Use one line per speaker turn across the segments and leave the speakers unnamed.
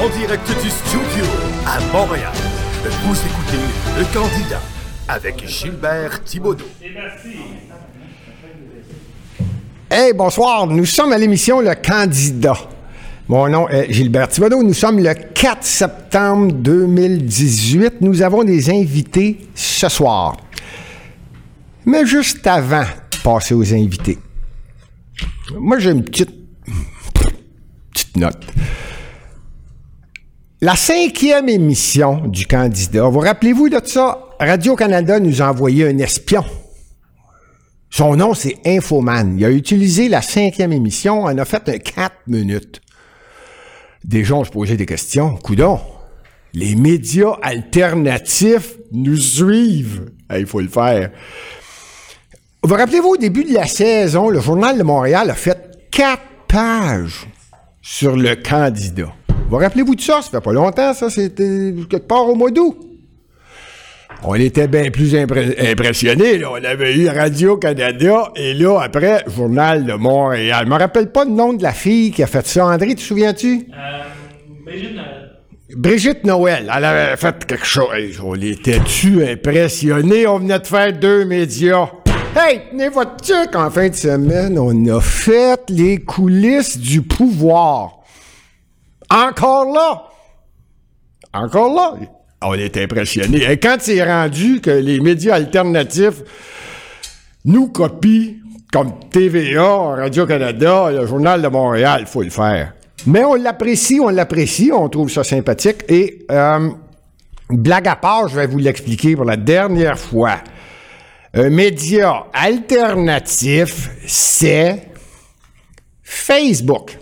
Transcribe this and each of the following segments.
en direct du studio à Montréal. Vous écoutez Le Candidat avec Gilbert Thibaudot.
Hey, bonsoir. Nous sommes à l'émission Le Candidat. Mon nom est Gilbert Thibodeau. Nous sommes le 4 septembre 2018. Nous avons des invités ce soir. Mais juste avant de passer aux invités, moi j'ai une petite, petite note. La cinquième émission du candidat, vous rappelez-vous de ça? Radio-Canada nous a envoyé un espion. Son nom, c'est Infoman. Il a utilisé la cinquième émission, on a fait un 4 minutes. Déjà, on se posait des questions. Coudon, les médias alternatifs nous suivent. Il faut le faire. Vous rappelez-vous, au début de la saison, le Journal de Montréal a fait quatre pages sur le candidat. Vous rappelez-vous de ça? Ça fait pas longtemps, ça. C'était quelque part au mois d'août. On était bien plus impressionnés. Là. On avait eu Radio-Canada et là, après, Journal de Montréal. Je me rappelle pas le nom de la fille qui a fait ça. André, tu te souviens-tu? Euh, Brigitte Noël. Brigitte Noël, elle avait fait quelque chose. On était-tu impressionnés? On venait de faire deux médias. Hey, tenez votre truc en fin de semaine. On a fait les coulisses du pouvoir. Encore là. Encore là. On est impressionné. Et quand c'est rendu que les médias alternatifs nous copient, comme TVA, Radio-Canada, le Journal de Montréal, il faut le faire. Mais on l'apprécie, on l'apprécie, on trouve ça sympathique. Et, euh, blague à part, je vais vous l'expliquer pour la dernière fois. Un média alternatif, c'est Facebook.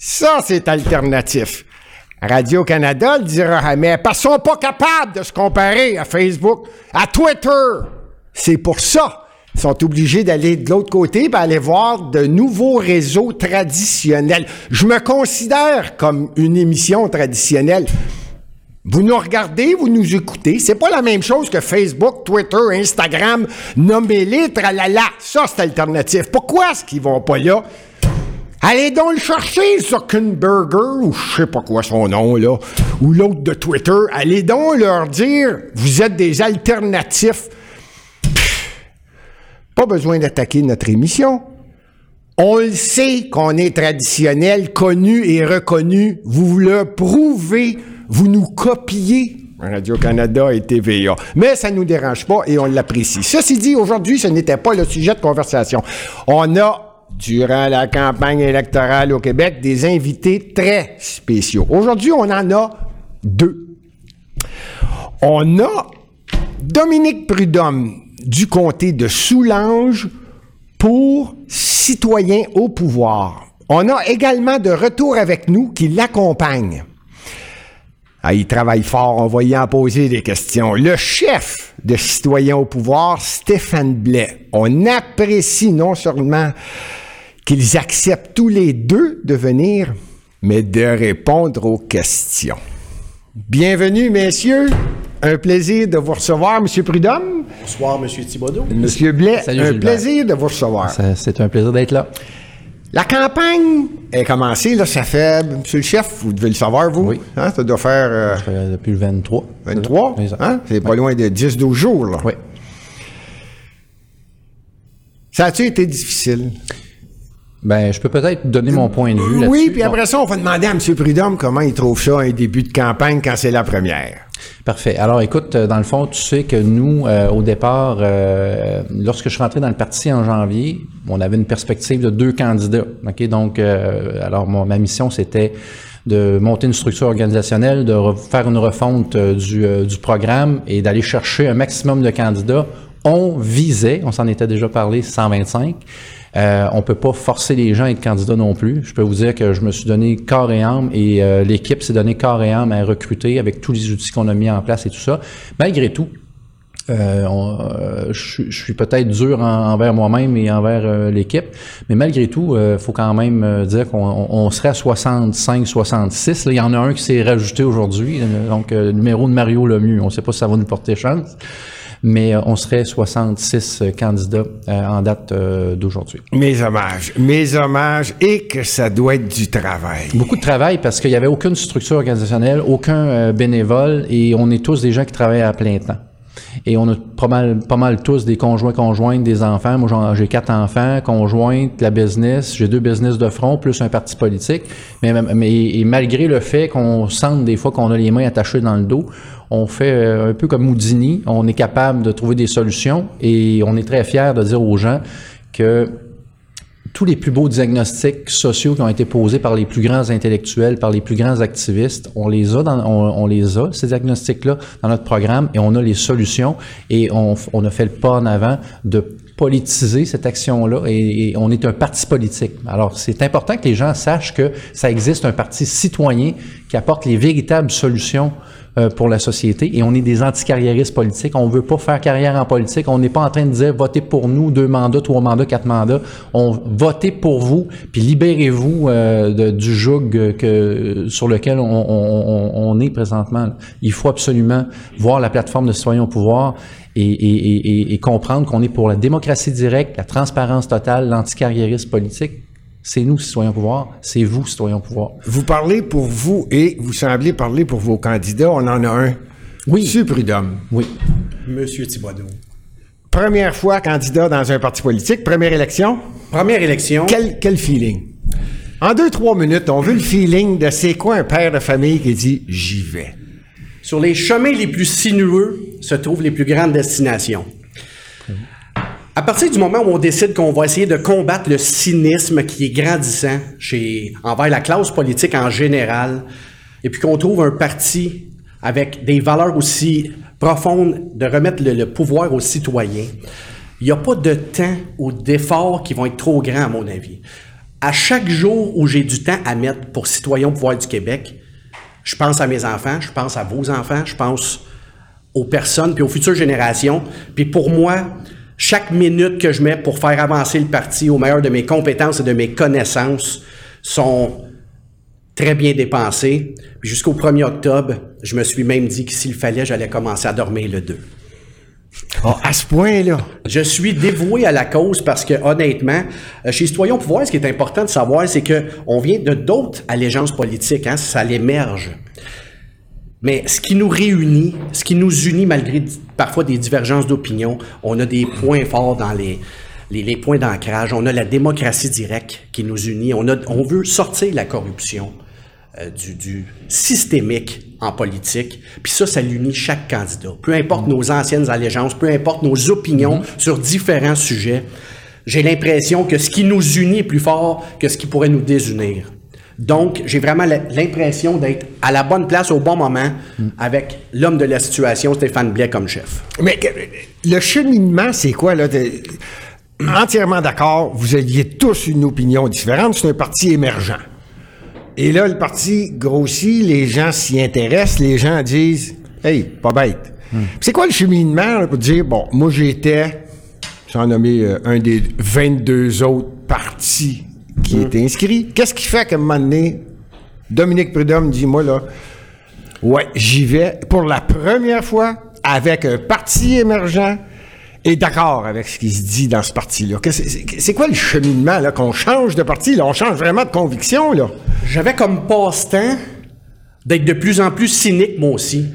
Ça, c'est alternatif. Radio-Canada le dira jamais, parce qu'ils sont pas capables de se comparer à Facebook, à Twitter. C'est pour ça. Ils sont obligés d'aller de l'autre côté et aller voir de nouveaux réseaux traditionnels. Je me considère comme une émission traditionnelle. Vous nous regardez, vous nous écoutez. C'est pas la même chose que Facebook, Twitter, Instagram. Nommez-les, tralala. Ça, c'est alternatif. Pourquoi est-ce qu'ils vont pas là? Allez donc le chercher, Zuckerberger, ou je sais pas quoi son nom, là, ou l'autre de Twitter. Allez donc leur dire, vous êtes des alternatifs. pas besoin d'attaquer notre émission. On le sait qu'on est traditionnel, connu et reconnu. Vous le prouvez, vous nous copiez. Radio-Canada et TVA. Mais ça ne nous dérange pas et on l'apprécie. Ceci dit, aujourd'hui, ce n'était pas le sujet de conversation. On a durant la campagne électorale au Québec des invités très spéciaux. Aujourd'hui, on en a deux. On a Dominique Prudhomme du comté de Soulanges pour Citoyens au pouvoir. On a également de retour avec nous qui l'accompagne. Ah, il travaille fort, on va y en poser des questions. Le chef de Citoyens au pouvoir, Stéphane Blais. On apprécie non seulement qu'ils acceptent tous les deux de venir, mais de répondre aux questions. Bienvenue, messieurs. Un plaisir de vous recevoir, M. Prudhomme.
Bonsoir, M. Thibodeau.
M. Blais, un plaisir de vous recevoir.
C'est un plaisir d'être là.
La campagne est commencée, là, ça fait, Monsieur le chef, vous devez le savoir, vous.
Oui.
Hein, ça doit faire...
Euh, depuis le 23.
23? Hein? C'est pas loin de 10-12 jours, là.
Oui.
Ça a-tu été difficile?
Ben, je peux peut-être donner mon point de vue là-dessus.
Oui, puis après ça, on va demander à M. Prudhomme comment il trouve ça un début de campagne quand c'est la première.
Parfait. Alors, écoute, euh, dans le fond, tu sais que nous, euh, au départ, euh, lorsque je suis rentré dans le parti en janvier, on avait une perspective de deux candidats. Ok, donc, alors ma mission, c'était de monter une structure organisationnelle, de faire une refonte du, du programme et d'aller chercher un maximum de candidats. On visait, on s'en était déjà parlé, 125. Euh, on peut pas forcer les gens à être candidats non plus. Je peux vous dire que je me suis donné corps et âme et euh, l'équipe s'est donné corps et âme à recruter avec tous les outils qu'on a mis en place et tout ça. Malgré tout, euh, euh je, suis peut-être dur envers moi-même et envers l'équipe, mais malgré tout, il faut quand même dire qu'on serait à 65-66. Il y en a un qui s'est rajouté aujourd'hui, donc numéro de Mario Lemieux. On ne sait pas si ça va nous porter chance. Mais euh, on serait 66 candidats euh, en date euh, d'aujourd'hui.
Mes hommages, mes hommages, et que ça doit être du travail.
Beaucoup de travail parce qu'il n'y avait aucune structure organisationnelle, aucun bénévole, et on est tous des gens qui travaillent à plein temps. Et on a pas mal, pas mal tous des conjoints, conjointes, des enfants. Moi, j'ai quatre enfants, conjointes, la business. J'ai deux business de front, plus un parti politique. Mais, mais et malgré le fait qu'on sente des fois qu'on a les mains attachées dans le dos, on fait euh, un peu comme Houdini. On est capable de trouver des solutions et on est très fiers de dire aux gens que tous les plus beaux diagnostics sociaux qui ont été posés par les plus grands intellectuels, par les plus grands activistes, on les a, dans, on, les a, ces diagnostics-là, dans notre programme et on a les solutions et on, on a fait le pas en avant de politiser cette action-là et, on est un parti politique. Alors, c'est important que les gens sachent que ça existe un parti citoyen qui apporte les véritables solutions euh, pour la société et on est des anticarriéristes politiques. On veut pas faire carrière en politique. On n'est pas en train de dire votez pour nous, deux mandats, trois mandats, quatre mandats. On votez pour vous, puis libérez-vous euh, du joug que, sur lequel on, on, on, est présentement. Il faut absolument voir la plateforme de citoyens au pouvoir et, et, et, et comprendre qu'on est pour la démocratie directe, la transparence totale, l'anticarriérisme politique c'est nous, citoyens au pouvoir. C'est vous, citoyens au pouvoir.
Vous parlez pour vous et vous semblez parler pour vos candidats. On en a un.
Oui.
Monsieur Prudhomme.
Oui.
Monsieur Thibodeau.
Première fois candidat dans un parti politique. Première élection?
Première élection.
Quel, quel feeling? En deux, trois minutes, on veut le feeling de c'est quoi un père de famille qui dit j'y vais.
Sur les chemins les plus sinueux se trouvent les plus grandes destinations. À partir du moment où on décide qu'on va essayer de combattre le cynisme qui est grandissant chez, envers la classe politique en général, et puis qu'on trouve un parti avec des valeurs aussi profondes de remettre le, pouvoir aux citoyens, il n'y a pas de temps ou d'efforts qui vont être trop grands, à mon avis. À chaque jour où j'ai du temps à mettre pour citoyens au pouvoir du Québec, je pense à mes enfants, je pense à vos enfants, je pense aux personnes, puis aux futures générations. Puis pour moi, chaque minute que je mets pour faire avancer le parti au meilleur de mes compétences et de mes connaissances sont très bien dépensées. Jusqu'au 1er octobre, je me suis même dit que s'il fallait, j'allais commencer à dormir le 2.
Oh, à ce point-là.
Je suis dévoué à la cause parce que, honnêtement, euh, chez Citoyens Pouvoir, ce qui est important de savoir, c'est que on vient de d'autres allégeances politiques, hein, ça l'émerge. Mais ce qui nous réunit, ce qui nous unit malgré parfois des divergences d'opinion, on a des points forts dans les, les, points d'ancrage. On a la démocratie directe qui nous unit. On, a, on veut sortir la corruption euh, du, du, systémique en politique. Puis ça, ça l'unit chaque candidat. Peu importe nos anciennes allégeances, peu importe nos opinions mm-hmm. sur différents sujets, j'ai l'impression que ce qui nous unit est plus fort que ce qui pourrait nous désunir. Donc, j'ai vraiment l'impression d'être à la bonne place au bon moment avec l'homme de la situation, Stéphane Blais, comme chef.
Mais le cheminement, c'est quoi, là? entièrement d'accord, vous aviez tous une opinion différente, c'est un parti émergent. Et là, le parti grossit, les gens s'y intéressent, les gens disent Hey, pas bête. Hmm. C'est quoi le cheminement pour dire Bon, moi j'étais, j'en nommé euh, un des 22 autres partis qui est inscrit. Qu'est-ce qui fait qu'à un moment donné, Dominique Prudhomme dit, moi là, ouais, j'y vais pour la première fois avec un parti émergent et d'accord avec ce qui se dit dans ce parti-là. C'est quoi le cheminement, là, qu'on change de parti, là? On change vraiment de conviction, là?
J'avais comme passe-temps d'être de plus en plus cynique, moi aussi.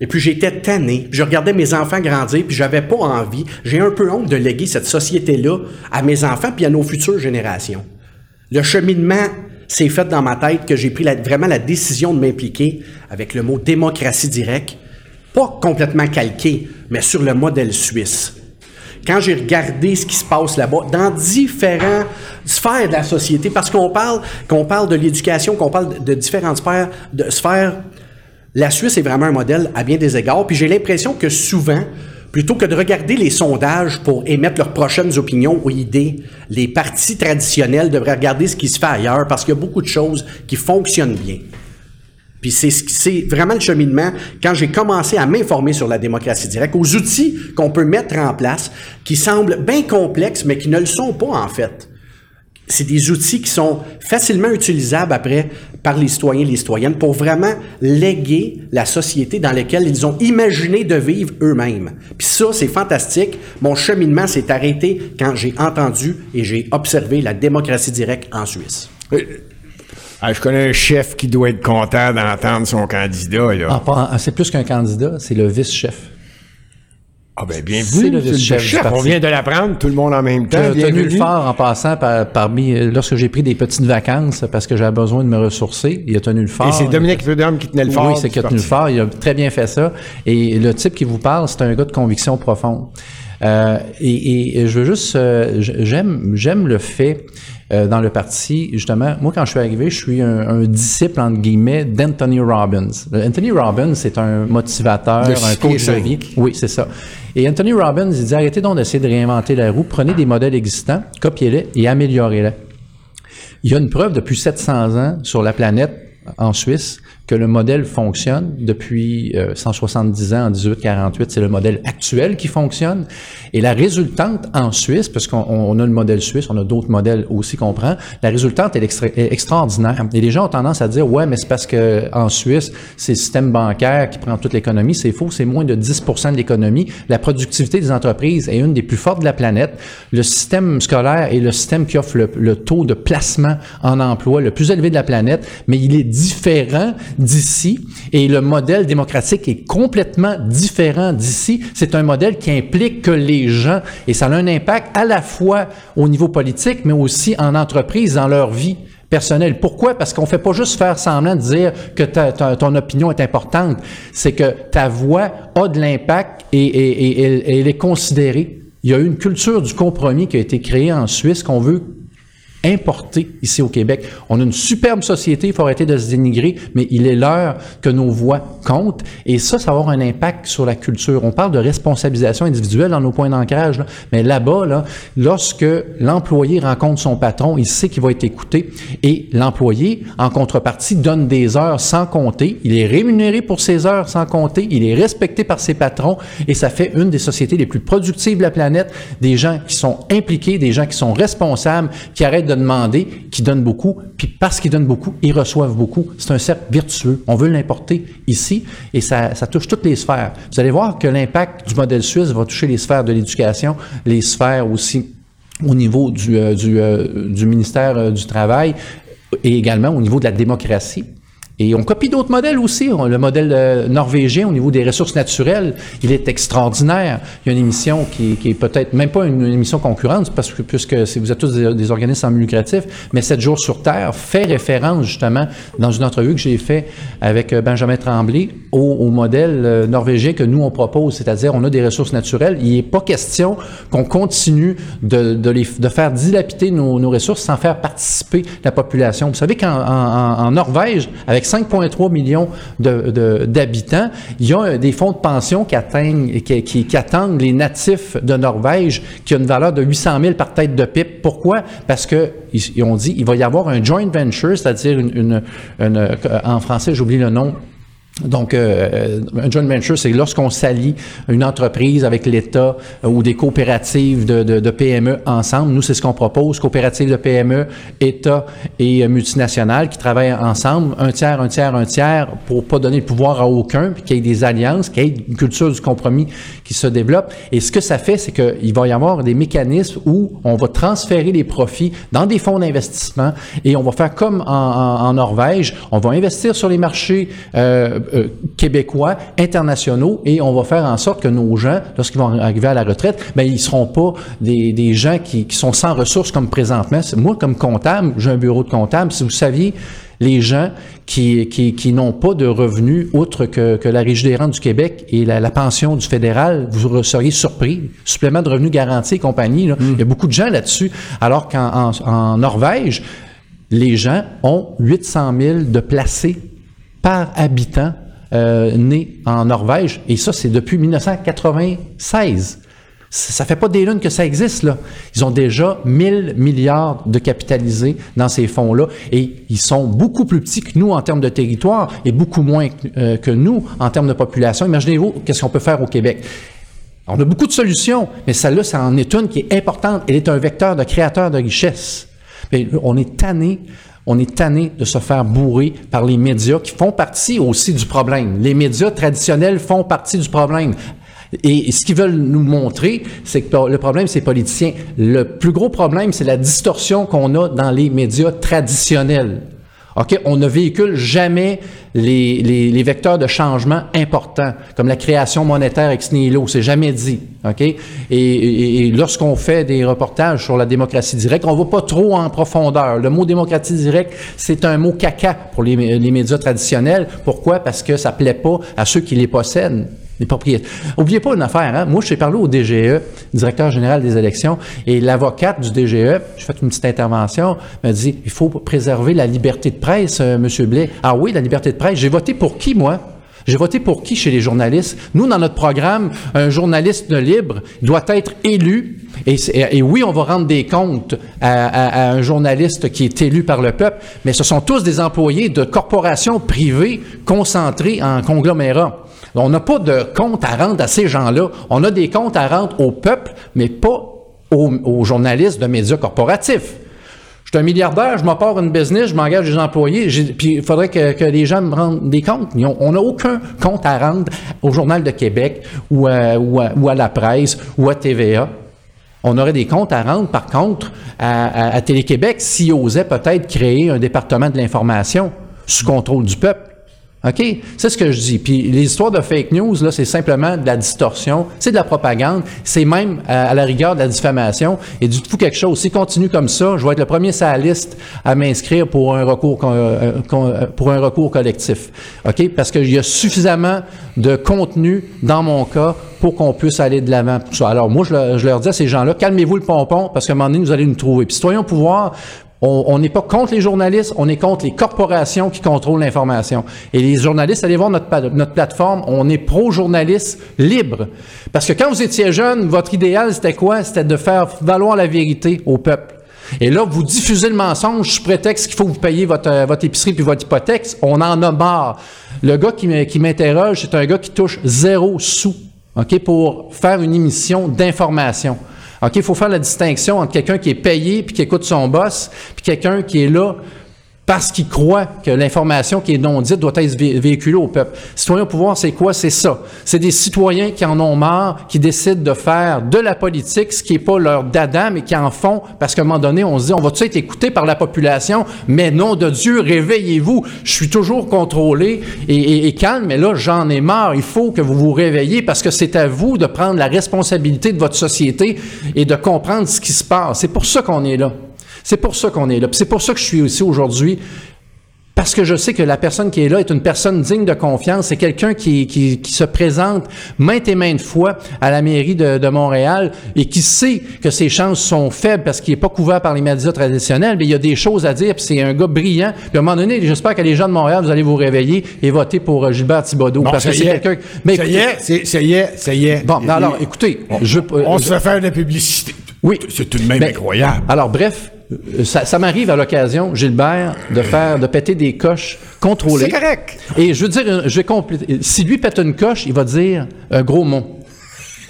Et puis j'étais tanné, je regardais mes enfants grandir, puis j'avais pas envie, j'ai un peu honte de léguer cette société-là à mes enfants puis à nos futures générations. Le cheminement s'est fait dans ma tête que j'ai pris vraiment la décision de m'impliquer avec le mot démocratie directe, pas complètement calqué, mais sur le modèle suisse. Quand j'ai regardé ce qui se passe là-bas, dans différentes sphères de la société, parce qu'on parle, de l'éducation, qu'on parle de différentes sphères, la Suisse est vraiment un modèle à bien des égards. Puis j'ai l'impression que souvent, Plutôt que de regarder les sondages pour émettre leurs prochaines opinions ou idées, les partis traditionnels devraient regarder ce qui se fait ailleurs parce qu'il y a beaucoup de choses qui fonctionnent bien. Puis c'est vraiment le cheminement quand j'ai commencé à m'informer sur la démocratie directe, aux outils qu'on peut mettre en place, qui semblent bien complexes, mais qui ne le sont pas en fait. C'est des outils qui sont facilement utilisables après par les citoyens et les citoyennes pour vraiment léguer la société dans laquelle ils ont imaginé de vivre eux-mêmes. Puis ça, c'est fantastique. Mon cheminement s'est arrêté quand j'ai entendu et j'ai observé la démocratie directe en Suisse.
Ah, je connais un chef qui doit être content d'entendre son candidat. Là.
Ah, pas- ah, c'est plus qu'un candidat, c'est le vice-chef.
Ah ben bien
C'est
vu,
le vice-chef
chef. On vient de l'apprendre, tout le monde en même temps.
a tenu le
Bienvenue.
fort en passant par- parmi euh, lorsque j'ai pris des petites vacances parce que j'avais besoin de me ressourcer. Il a tenu le fort.
Et c'est Dominique Prudhomme qui tenait le fort.
Oui, c'est qui a tenu le fort. Il a très bien fait ça. Et le type qui vous parle, c'est un gars de conviction profonde. Euh, et, je veux juste, euh, j'aime, j'aime le fait euh, dans le parti, justement. Moi, quand je suis arrivé, je suis un, un disciple entre guillemets d'Anthony Robbins. Anthony Robbins, c'est un motivateur,
Le
un coach de vie. Oui, c'est ça. Et Anthony Robbins, il dit arrêtez donc d'essayer de réinventer la roue, prenez des modèles existants, copiez-les et améliorez-les. Il y a une preuve depuis 700 ans sur la planète, en Suisse, que le modèle fonctionne depuis euh, 170 ans, en 1848, c'est le modèle actuel qui fonctionne. Et la résultante en Suisse, parce qu'on on a le modèle suisse, on a d'autres modèles aussi qu'on prend, la résultante est, extra- est extraordinaire. Et les gens ont tendance à dire, ouais, mais c'est parce que en Suisse, c'est le système bancaire qui prend toute l'économie. C'est faux, c'est moins de 10% de l'économie. La productivité des entreprises est une des plus fortes de la planète. Le système scolaire est le système qui offre le, le taux de placement en emploi le plus élevé de la planète, mais il est différent d'ici et le modèle démocratique est complètement différent d'ici. C'est un modèle qui implique que les gens, et ça a un impact à la fois au niveau politique, mais aussi en entreprise, dans leur vie personnelle. Pourquoi? Parce qu'on fait pas juste faire semblant de dire que ta- ton opinion est importante. C'est que ta voix a de l'impact et- et elle est considérée. Il y a eu une culture du compromis qui a été créée en Suisse qu'on veut importer ici au Québec. On a une superbe société, il faut arrêter de se dénigrer, mais il est l'heure que nos voix comptent. Et ça, ça va avoir un impact sur la culture. On parle de responsabilisation individuelle dans nos points d'ancrage, là. mais là-bas, là, lorsque l'employé rencontre son patron, il sait qu'il va être écouté et l'employé, en contrepartie, donne des heures sans compter. Il est rémunéré pour ses heures sans compter. Il est respecté par ses patrons et ça fait une des sociétés les plus productives de la planète. Des gens qui sont impliqués, des gens qui sont responsables, qui arrêtent de demander, qui donnent beaucoup, puis parce qu'ils donnent beaucoup, ils reçoivent beaucoup. C'est un cercle vertueux. On veut l'importer ici et ça, ça touche toutes les sphères. Vous allez voir que l'impact du modèle suisse va toucher les sphères de l'éducation, les sphères aussi au niveau du, euh, euh, du ministère euh, du Travail et également au niveau de la démocratie. Et on copie d'autres modèles aussi. Le modèle euh, norvégien au niveau des ressources naturelles, il est extraordinaire. Il y a une émission qui, est peut-être même pas une, émission concurrente, puisque vous êtes tous des, organismes sans but lucratif, mais 7 jours sur Terre fait référence justement dans une entrevue que j'ai fait avec euh, Benjamin Tremblay au, modèle euh, norvégien que nous on propose, c'est-à-dire on a des ressources naturelles. Il n'est pas question qu'on continue de, faire dilapider nos, ressources sans faire participer la population. Vous savez qu'en en, en- en Norvège, avec 5,3 millions d'habitants, il y a euh, des fonds de pension qui atteignent, qui, qui, attendent les natifs de Norvège, qui a une valeur de 800 000 par tête de pipe. Pourquoi? Parce que ils, ils ont dit il va y avoir un joint venture, c'est-à-dire une, une- une- euh, en français, j'oublie le nom, donc, euh, un joint venture, c'est lorsqu'on s'allie une entreprise avec l'État euh, ou des coopératives de, de- de PME ensemble. Nous, c'est ce qu'on propose, coopératives de PME, État et euh, multinationales qui travaillent ensemble, un tiers, un tiers, un tiers, pour pas donner le pouvoir à aucun, puis qu'il y ait des alliances, qu'il y ait une culture du compromis qui se développe. Et ce que ça fait, c'est qu'il va y avoir des mécanismes où on va transférer les profits dans des fonds d'investissement et on va faire comme en, en- en Norvège, on va investir sur les marchés euh, québécois, internationaux, et on va faire en sorte que nos gens, lorsqu'ils vont arriver à la retraite, ben ils seront pas des, des gens qui, qui sont sans ressources comme présentement. Moi, comme comptable, j'ai un bureau de comptable. Si vous saviez les gens qui, qui, qui n'ont pas de revenus outre que, que la Régie des rentes du Québec et la, la pension du fédéral, vous seriez surpris. Supplément de revenus garantis et compagnie, là. il y a beaucoup de gens là-dessus. Alors qu'en en, en Norvège, les gens ont 800 000 de placés par habitant euh, nés en Norvège. Et ça, c'est depuis 1996. Ça ça fait pas des lunes que ça existe, là. Ils ont déjà 1000 milliards de capitalisés dans ces fonds-là et ils sont beaucoup plus petits que nous en termes de territoire et beaucoup moins que, euh, que nous en termes de population. Imaginez-vous qu'est-ce qu'on peut faire au Québec? On a beaucoup de solutions, mais celle-là, ça en est une qui est importante. Elle est un vecteur de créateur de richesse. Mais on est tanné On est tanné de se faire bourrer par les médias qui font partie aussi du problème. Les médias traditionnels font partie du problème. Et ce qu'ils veulent nous montrer, c'est que le problème, c'est politiciens. Le plus gros problème, c'est la distorsion qu'on a dans les médias traditionnels. OK? On ne véhicule jamais les, les, les, vecteurs de changement importants, comme la création monétaire ex nihilo. C'est jamais dit. OK? Et, et, et lorsqu'on fait des reportages sur la démocratie directe, on va pas trop en profondeur. Le mot démocratie directe, c'est un mot caca pour les, les médias traditionnels. Pourquoi? Parce que ça plaît pas à ceux qui les possèdent les propriétaires. Oubliez pas une affaire, hein? Moi, je parlé au DGE, directeur général des élections, et l'avocate du DGE, j'ai fait une petite intervention, m'a dit il faut préserver la liberté de presse, euh, Monsieur Blais. Ah oui, la liberté de presse. J'ai voté pour qui, moi? J'ai voté pour qui chez les journalistes? Nous, dans notre programme, un journaliste libre doit être élu. Et, oui, on va rendre des comptes à, un journaliste qui est élu par le peuple, mais ce sont tous des employés de corporations privées concentrées en conglomérats. On n'a pas de compte à rendre à ces gens-là. On a des comptes à rendre au peuple, mais pas aux, journalistes de médias corporatifs. Je suis un milliardaire, je m'apporte une business, je m'engage des employés, puis il faudrait que, les gens me rendent des comptes. On n'a aucun compte à rendre au Journal de Québec ou à, la presse ou à TVA. On aurait des comptes à rendre, par contre, à, à Télé-Québec s'ils osaient peut-être créer un département de l'information sous contrôle du peuple. OK? C'est ce que je dis. Puis les histoires de fake news, là, c'est simplement de la distorsion, c'est de la propagande, c'est même à, à, la rigueur de la diffamation. Et du tout quelque chose. S'il continue comme ça, je vais être le premier sur la liste à m'inscrire pour un recours euh, pour un recours collectif. OK? Parce qu'il y a suffisamment de contenu dans mon cas pour qu'on puisse aller de l'avant. Alors moi, je, je, leur dis à ces gens-là, calmez-vous le pompon, parce qu'à un moment donné, vous allez nous trouver. Puis citoyens au pouvoir, on n'est pas contre les journalistes, on est contre les corporations qui contrôlent l'information. Et les journalistes, allez voir notre, notre plateforme, on est pro-journalistes libres. Parce que quand vous étiez jeune, votre idéal, c'était quoi? C'était de faire valoir la vérité au peuple. Et là, vous diffusez le mensonge sous prétexte qu'il faut vous payiez votre, votre épicerie puis votre hypothèque. On en a marre. Le gars qui m'interroge, c'est un gars qui touche zéro sous, OK, pour faire une émission d'information. OK, il faut faire la distinction entre quelqu'un qui est payé puis qui écoute son boss, puis quelqu'un qui est là parce qu'il croit que l'information qui est non dite doit être véhiculée au peuple. Citoyens au pouvoir, c'est quoi? C'est ça. C'est des citoyens qui en ont marre, qui décident de faire de la politique, ce qui n'est pas leur dada, mais qui en font parce qu'à un moment donné, on se dit, on va-tu être écouté par la population? Mais non de Dieu, réveillez-vous. Je suis toujours contrôlé et, et, et calme, mais là, j'en ai marre. Il faut que vous vous réveillez parce que c'est à vous de prendre la responsabilité de votre société et de comprendre ce qui se passe. C'est pour ça qu'on est là. C'est pour ça qu'on est là. C'est pour ça que je suis ici aujourd'hui. Parce que je sais que la personne qui est là est une personne digne de confiance. C'est quelqu'un qui, qui, qui, se présente maintes et maintes fois à la mairie de, de Montréal et qui sait que ses chances sont faibles parce qu'il n'est pas couvert par les médias traditionnels, mais il y a des choses à dire, puis c'est un gars brillant. Puis à un moment donné, j'espère que les gens de Montréal, vous allez vous réveiller et voter pour euh, Gilbert Thibodeau. Parce que c'est quelqu'un...
Mais ça y est, ça y est, ça y est.
Bon, alors, écoutez...
On,
je,
on
je,
se fait faire de la publicité.
Oui.
C'est tout de même
Ben,
incroyable.
Alors, bref, ça, ça m'arrive à l'occasion, Gilbert, de faire, de péter des coches contrôlées.
C'est correct.
Et je veux dire, je vais compléter. Si lui pète une coche, il va dire un gros mot.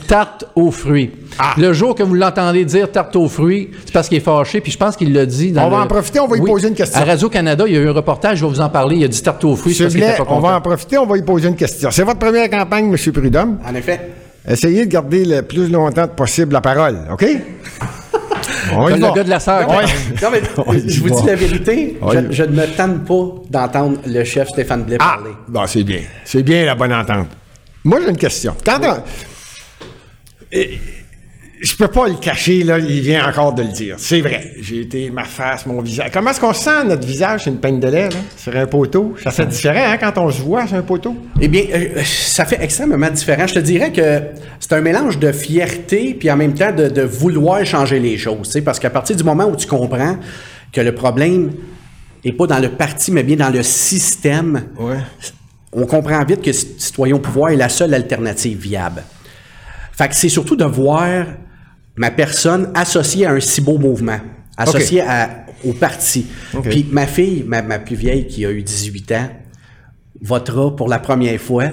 Tarte aux fruits.
Ah.
Le jour que vous l'entendez dire tarte aux fruits, c'est parce qu'il est fâché, puis je pense qu'il l'a dit dans
On va
le-
en profiter, on va lui
Oui.
poser une question.
À Radio-Canada, il y a eu un reportage, je vais vous en parler, il a dit tarte aux fruits, parce pas
on va en profiter, on va lui poser une question. C'est votre première campagne, M. Prudhomme.
En effet.
Essayez de garder le plus longtemps possible la parole, OK? On y va.
le gars de la sœur.
Ouais.
Non, mais
On y
je vous
va.
dis la vérité,
On y va.
je, je ne me tente pas d'entendre le chef Stéphane Blais
Ah,
parler.
bon, c'est bien. C'est bien la bonne entente. Moi, j'ai une question. Quand on- Et- Je peux pas le cacher, là, il vient encore de le dire. C'est vrai. J'ai été ma face, mon visage. Comment est-ce qu'on sent notre visage? Sur une peigne de lait, là, sur un poteau? Ça fait différent, hein, quand on se voit sur un poteau?
Eh bien, euh, ça fait extrêmement différent. Je te dirais que c'est un mélange de fierté puis en même temps de, de vouloir changer les choses. tu sais, Parce qu'à partir du moment où tu comprends que le problème n'est pas dans le parti, mais bien dans le système,
Ouais.
on comprend vite que Citoyen au pouvoir est la seule alternative viable. Fait que c'est surtout de voir ma personne associée à un si beau mouvement, associée à- au parti. Puis ma fille, ma, ma plus vieille qui a eu 18 ans, votera pour la première fois.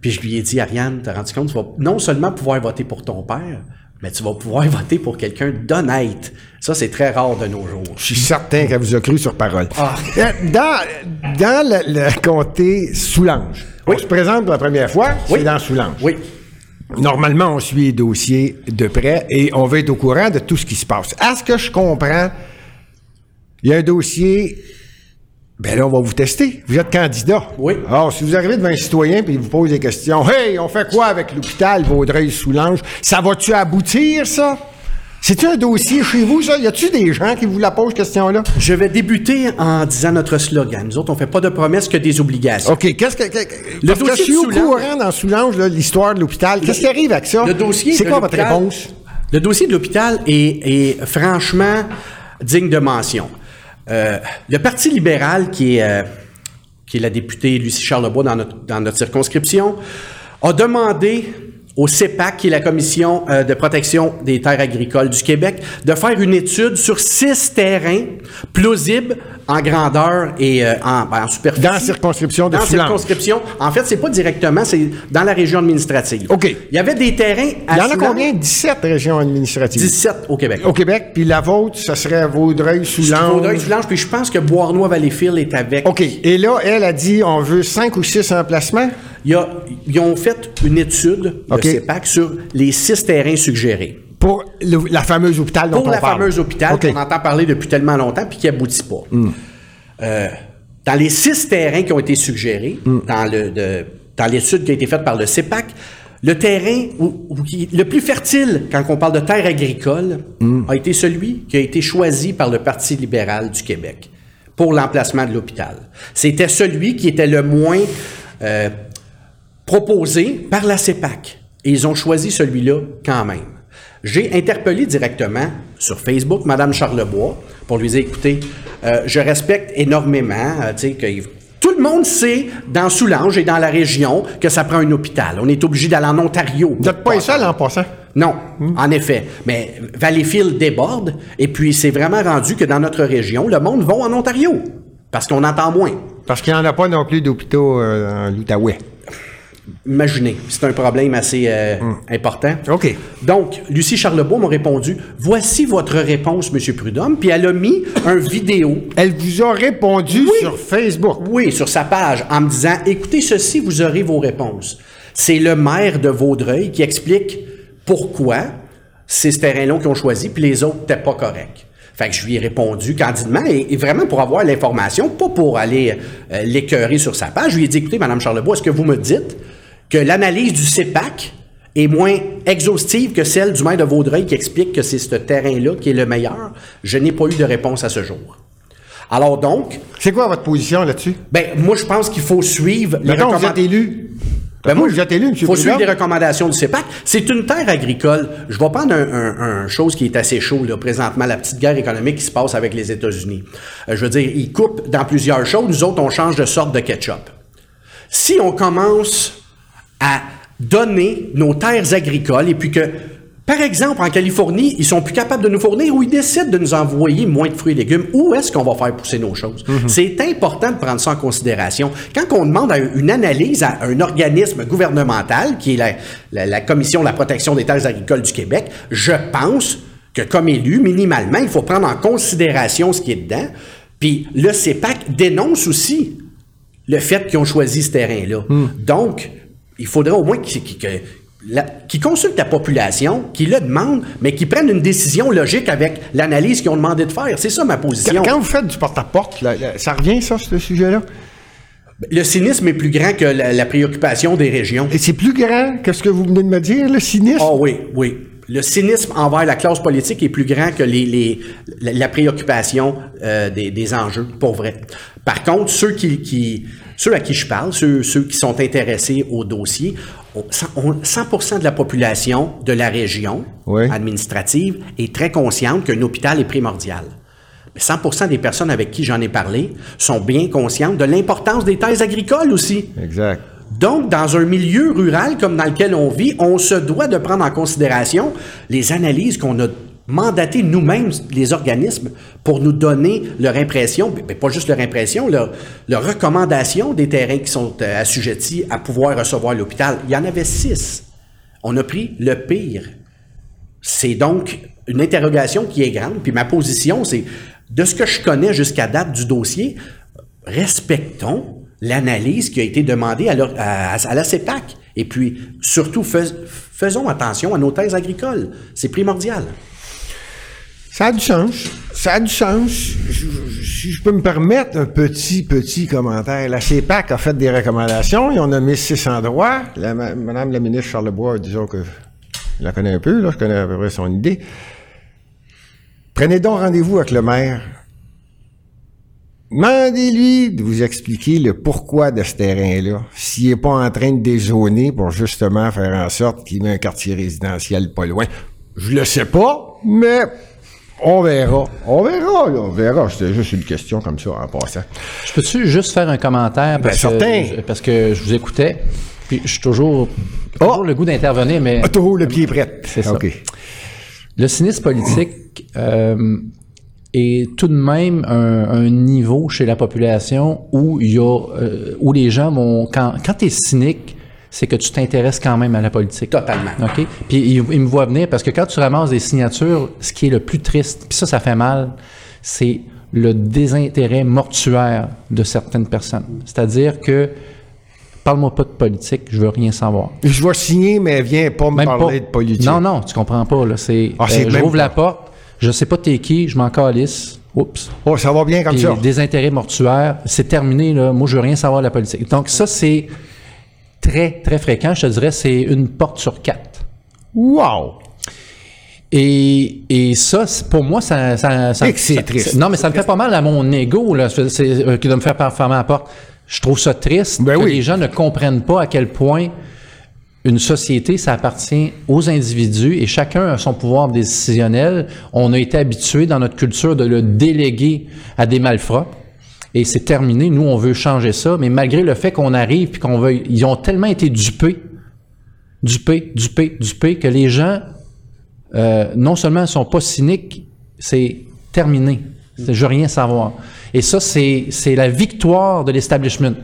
Puis je lui ai dit, Ariane, t'as rendu compte, tu vas non seulement pouvoir voter pour ton père, mais tu vas pouvoir voter pour quelqu'un d'honnête. Ça, c'est très rare de nos jours.
Je suis certain qu'elle vous a cru sur parole.
Ah.
Euh, Dans, dans le, le comté Soulanges,
Oui.
on se présente pour la première fois,
Oui.
c'est dans Soulanges.
Oui.
Normalement, on suit les dossiers de près et on veut être au courant de tout ce qui se passe. À ce que je comprends, il y a un dossier. Ben là, on va vous tester. Vous êtes candidat.
Oui.
Alors, si vous arrivez devant un citoyen et il vous pose des questions, Hey, on fait quoi avec l'hôpital Vaudreuil-Soulanges? Ça va-tu aboutir, ça? C'est-tu un dossier chez vous, ça? Y a-tu des gens qui vous la posent, question-là?
Je vais débuter en disant notre slogan. Nous autres, on fait pas de promesses que des obligations.
OK, qu'est-ce que. que-
Le
parce que
dossier
je suis au courant dans Soulanges, là, l'histoire de l'hôpital. Qu'est-ce qui arrive avec ça?
Le dossier
C'est
de
quoi votre
l'hôpital-
réponse?
Le dossier de l'hôpital est, est franchement digne de mention. Euh, le Parti libéral, qui est, euh, qui est la députée Lucie Charlebois dans notre, dans notre circonscription, a demandé au CEPAC, qui est la Commission euh, de protection des terres agricoles du Québec, de faire une étude sur six terrains plausibles en grandeur et euh, en, ben, en superficie.
Dans la circonscription de
Dans la circonscription. En fait, c'est pas directement, c'est dans la région administrative.
OK.
Il y avait des terrains à
Il y en a combien? 17 régions administratives.
17 au Québec.
Au Québec, puis la vôtre, ça serait Vaudreuil-Soulanges.
Vaudreuil-Soulanges, puis je pense que Bois-Arnois-Valleyfield est avec.
OK. Et là, elle a dit, on veut 5 ou 6 emplacements?
Il y a- ils ont fait une étude,
OK.
le CEPAC, sur les six terrains suggérés.
Pour le- la fameuse hôpital dont
Pour
on
la
parle.
fameuse hôpital.
Hmm.
qu'on entend parler depuis tellement longtemps puis qui aboutit pas. Euh, dans les six terrains qui ont été suggérés,
Hmm.
dans le de- dans l'étude qui a été faite par le CEPAC, le terrain où- où qui- le plus fertile quand on parle de terre agricole
Hmm.
a été celui qui a été choisi par le Parti libéral du Québec pour l'emplacement de l'hôpital. C'était celui qui était le moins euh, proposé par la CEPAC. Et ils ont choisi celui-là quand même. J'ai interpellé directement sur Facebook Mme Charlebois pour lui dire, écoutez, euh, je respecte énormément, euh, tu sais, que tout le monde sait dans Soulanges et dans la région que ça prend un hôpital. On est obligé d'aller en Ontario.
Vous n'êtes pas les seuls en passant?
Non, en effet. Mais Valleyfield déborde, et puis c'est vraiment rendu que dans notre région, le monde va en Ontario, parce qu'on entend moins.
Parce qu'il n'y en a pas non plus d'hôpitaux euh, en l'Outaouais.
Imaginez, c'est un problème assez euh, important.
OK.
Donc, Lucie Charlebois m'a répondu Voici votre réponse, M. Prudhomme. Puis elle a mis un vidéo,
Elle vous a répondu sur Facebook.
oui, sur sa page, en me disant Écoutez ceci, vous aurez vos réponses. C'est le maire de Vaudreuil qui explique pourquoi c'est ce terrain-là qu'ils ont choisi, puis les autres n'étaient pas corrects. Fait que je lui ai répondu candidement et, et vraiment pour avoir l'information, pas pour aller euh, l'écœurer sur sa page. Je lui ai dit, écoutez, Mme Charlebois, est-ce que vous me dites que l'analyse du CEPAC est moins exhaustive que celle du maire de Vaudreuil qui explique que c'est ce terrain-là qui est le meilleur? Je n'ai pas eu de réponse à ce jour. Alors donc,
C'est quoi votre position là-dessus?
ben, moi, je pense qu'il faut suivre les
Mettons, vous
recommand-
êtes élu.
ben moi,
vous êtes élu, M.
Il faut suivre les recommandations du CEPAC. C'est une terre agricole. Je vais prendre un, un- un chose qui est assez chaud, là, présentement, la petite guerre économique qui se passe avec les États-Unis. Euh, je veux dire, ils coupent dans plusieurs choses. Nous autres, on change de sorte de ketchup. Si on commence à donner nos terres agricoles et puis que, par exemple, en Californie, ils sont plus capables de nous fournir ou ils décident de nous envoyer moins de fruits et légumes, où est-ce qu'on va faire pousser nos choses? C'est important de prendre ça en considération. Quand on demande à une analyse à un organisme gouvernemental, qui est la, la- la Commission de la protection des terres agricoles du Québec, je pense que comme élu, minimalement, il faut prendre en considération ce qui est dedans. Puis le CEPAC dénonce aussi le fait qu'ils ont choisi ce terrain-là. Donc, il faudrait au moins qu'ils consultent la population, qu'ils le demandent, mais qu'ils prennent une décision logique avec l'analyse qu'ils ont demandé de faire. C'est ça ma position.
Quand vous faites du porte-à-porte, ça revient, ça, ce sujet-là?
Le cynisme est plus grand que la, la préoccupation des régions.
Et c'est plus grand que ce que vous venez de me dire, le cynisme?
Ah oui, oui. Le cynisme envers la classe politique est plus grand que les, les- la, la préoccupation euh, des, des enjeux, pour vrai. Par contre, ceux qui, qui- ceux à qui je parle, ceux, ceux qui sont intéressés au dossier, on- cent- on- 100% de la population de la région
Oui.
administrative est très consciente qu'un hôpital est primordial. Mais 100% des personnes avec qui j'en ai parlé sont bien conscientes de l'importance des terres agricoles aussi.
Exact.
Donc, dans un milieu rural comme dans lequel on vit, on se doit de prendre en considération les analyses qu'on a mandatées nous-mêmes, les organismes, pour nous donner leur impression, mais pas juste leur impression, leur, recommandation des terrains qui sont euh, assujettis à pouvoir recevoir l'hôpital. Il y en avait six. On a pris le pire. C'est donc une interrogation qui est grande. Puis ma position, c'est de ce que je connais jusqu'à date du dossier, respectons l'analyse qui a été demandée à, à- la CEPAC. Et puis, surtout, fais- faisons attention à nos terres agricoles. C'est primordial.
Ça a du sens. Ça a du sens. Si je peux me permettre un petit, petit commentaire. La CEPAC a fait des recommandations et on a mis six endroits. La, ma- Madame la ministre Charlebois, disons que je la connais un peu, là, je connais à peu près son idée. Prenez donc rendez-vous avec le maire. Demandez-lui de vous expliquer le pourquoi de ce terrain-là. S'il n'est pas en train de dézoner pour justement faire en sorte qu'il met un quartier résidentiel pas loin. Je le sais pas, mais on verra. On verra, là, on verra. C'était juste une question comme ça en passant.
Je peux-tu juste faire un commentaire? Parce,
Ben, certain.
que, parce que je vous écoutais, puis je suis toujours, toujours
Oh!
le goût d'intervenir, mais
Ah, toujours le pied prêt.
C'est ça. Le cynisme politique euh, est tout de même un, un niveau chez la population où il y a, euh, où les gens vont, quand, quand tu es cynique, c'est que tu t'intéresses quand même à la politique.
Totalement.
OK? Puis il, il me voit venir parce que quand tu ramasses des signatures, ce qui est le plus triste, puis ça, ça fait mal, c'est le désintérêt mortuaire de certaines personnes. C'est-à-dire que, parle-moi pas de politique, je veux rien savoir.
Je vais signer, mais viens pas me
Même
parler
pas.
de politique.
Non, non, tu comprends pas. Là. C'est,
Ah, c'est
euh,
même
j'ouvre la porte, je sais pas t'es qui, je m'en calisse. Oups.
Oh, ça va bien comme
Puis
ça.
des intérêts mortuaires, c'est terminé. Là. Moi, je veux rien savoir de la politique. Donc, ça, c'est très, très fréquent. Je te dirais, c'est une porte sur quatre.
Wow!
Et, et ça, pour moi, ça... ça,
triste.
Non, mais ça me fait pas mal à mon ego, là, euh, qui doit me faire fermer la porte. Je trouve ça triste
Ben
que
oui.
les gens ne comprennent pas à quel point une société, ça appartient aux individus et chacun a son pouvoir décisionnel. On a été habitué dans notre culture de le déléguer à des malfrats. Et c'est terminé. Nous, on veut changer ça. Mais malgré le fait qu'on arrive puis qu'on veut, ils ont tellement été dupés, dupés, dupés, dupés, que les gens, euh, non seulement sont pas cyniques, c'est terminé. Je veux rien savoir. Et ça, c'est, c'est la victoire de l'establishment.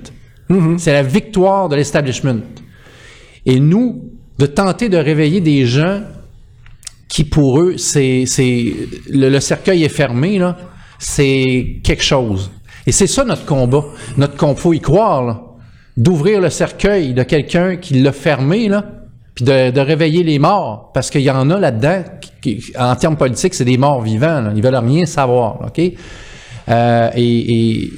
C'est la victoire de l'establishment. Et nous, de tenter de réveiller des gens qui, pour eux, c'est, c'est le, le cercueil est fermé, là, c'est quelque chose. Et c'est ça notre combat. Notre combat, faut y croire. D'ouvrir le cercueil de quelqu'un qui l'a fermé, là, puis de, de réveiller les morts. Parce qu'il y en a là-dedans, qui, qui- en termes politiques, c'est des morts vivants. Là. Ils veulent rien savoir, OK? Euh, et, et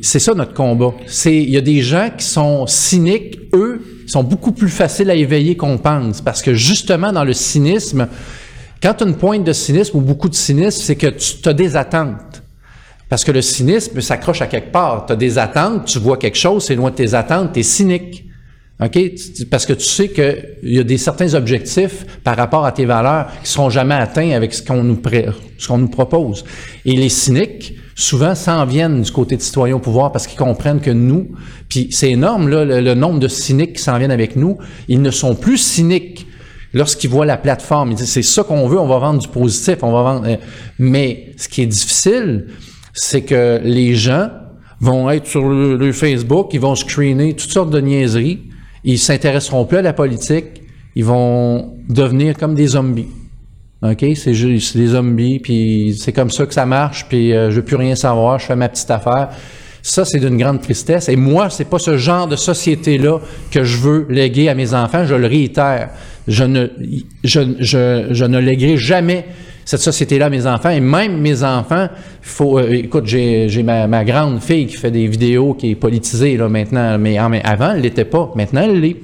c'est ça notre combat. C'est il y a des gens qui sont cyniques, eux, sont beaucoup plus faciles à éveiller qu'on pense parce que justement dans le cynisme, quand tu as une pointe de cynisme ou beaucoup de cynisme, c'est que tu as des attentes. Parce que le cynisme s'accroche à quelque part. Tu as des attentes, tu vois quelque chose, c'est loin de tes attentes, tu es cynique. OK? Parce que tu sais qu'il y a des certains objectifs par rapport à tes valeurs qui seront jamais atteints avec ce qu'on nous, nous propose. Et les cyniques, souvent, s'en viennent du côté de citoyens au pouvoir parce qu'ils comprennent que nous, puis c'est énorme, là, le, le nombre de cyniques qui s'en viennent avec nous, ils ne sont plus cyniques lorsqu'ils voient la plateforme. Ils disent, c'est ça qu'on veut, on va vendre du positif, on va vendre... euh, Mais ce qui est difficile, c'est que les gens vont être sur le, Facebook, ils vont screener toutes sortes de niaiseries, ils s'intéresseront plus à la politique, ils vont devenir comme des zombies. OK? C'est juste des zombies, puis c'est comme ça que ça marche, puis euh, je veux plus rien savoir, je fais ma petite affaire. Ça, c'est d'une grande tristesse. Et moi, c'est pas ce genre de société-là que je veux léguer à mes enfants. Je le réitère. Je ne, je, je, je ne léguerai jamais cette société-là mes enfants. Et même mes enfants, faut, euh, écoute, j'ai, ma, ma grande fille qui fait des vidéos, qui est politisée là maintenant, mais, en- mais avant, elle l'était pas. Maintenant, elle l'est.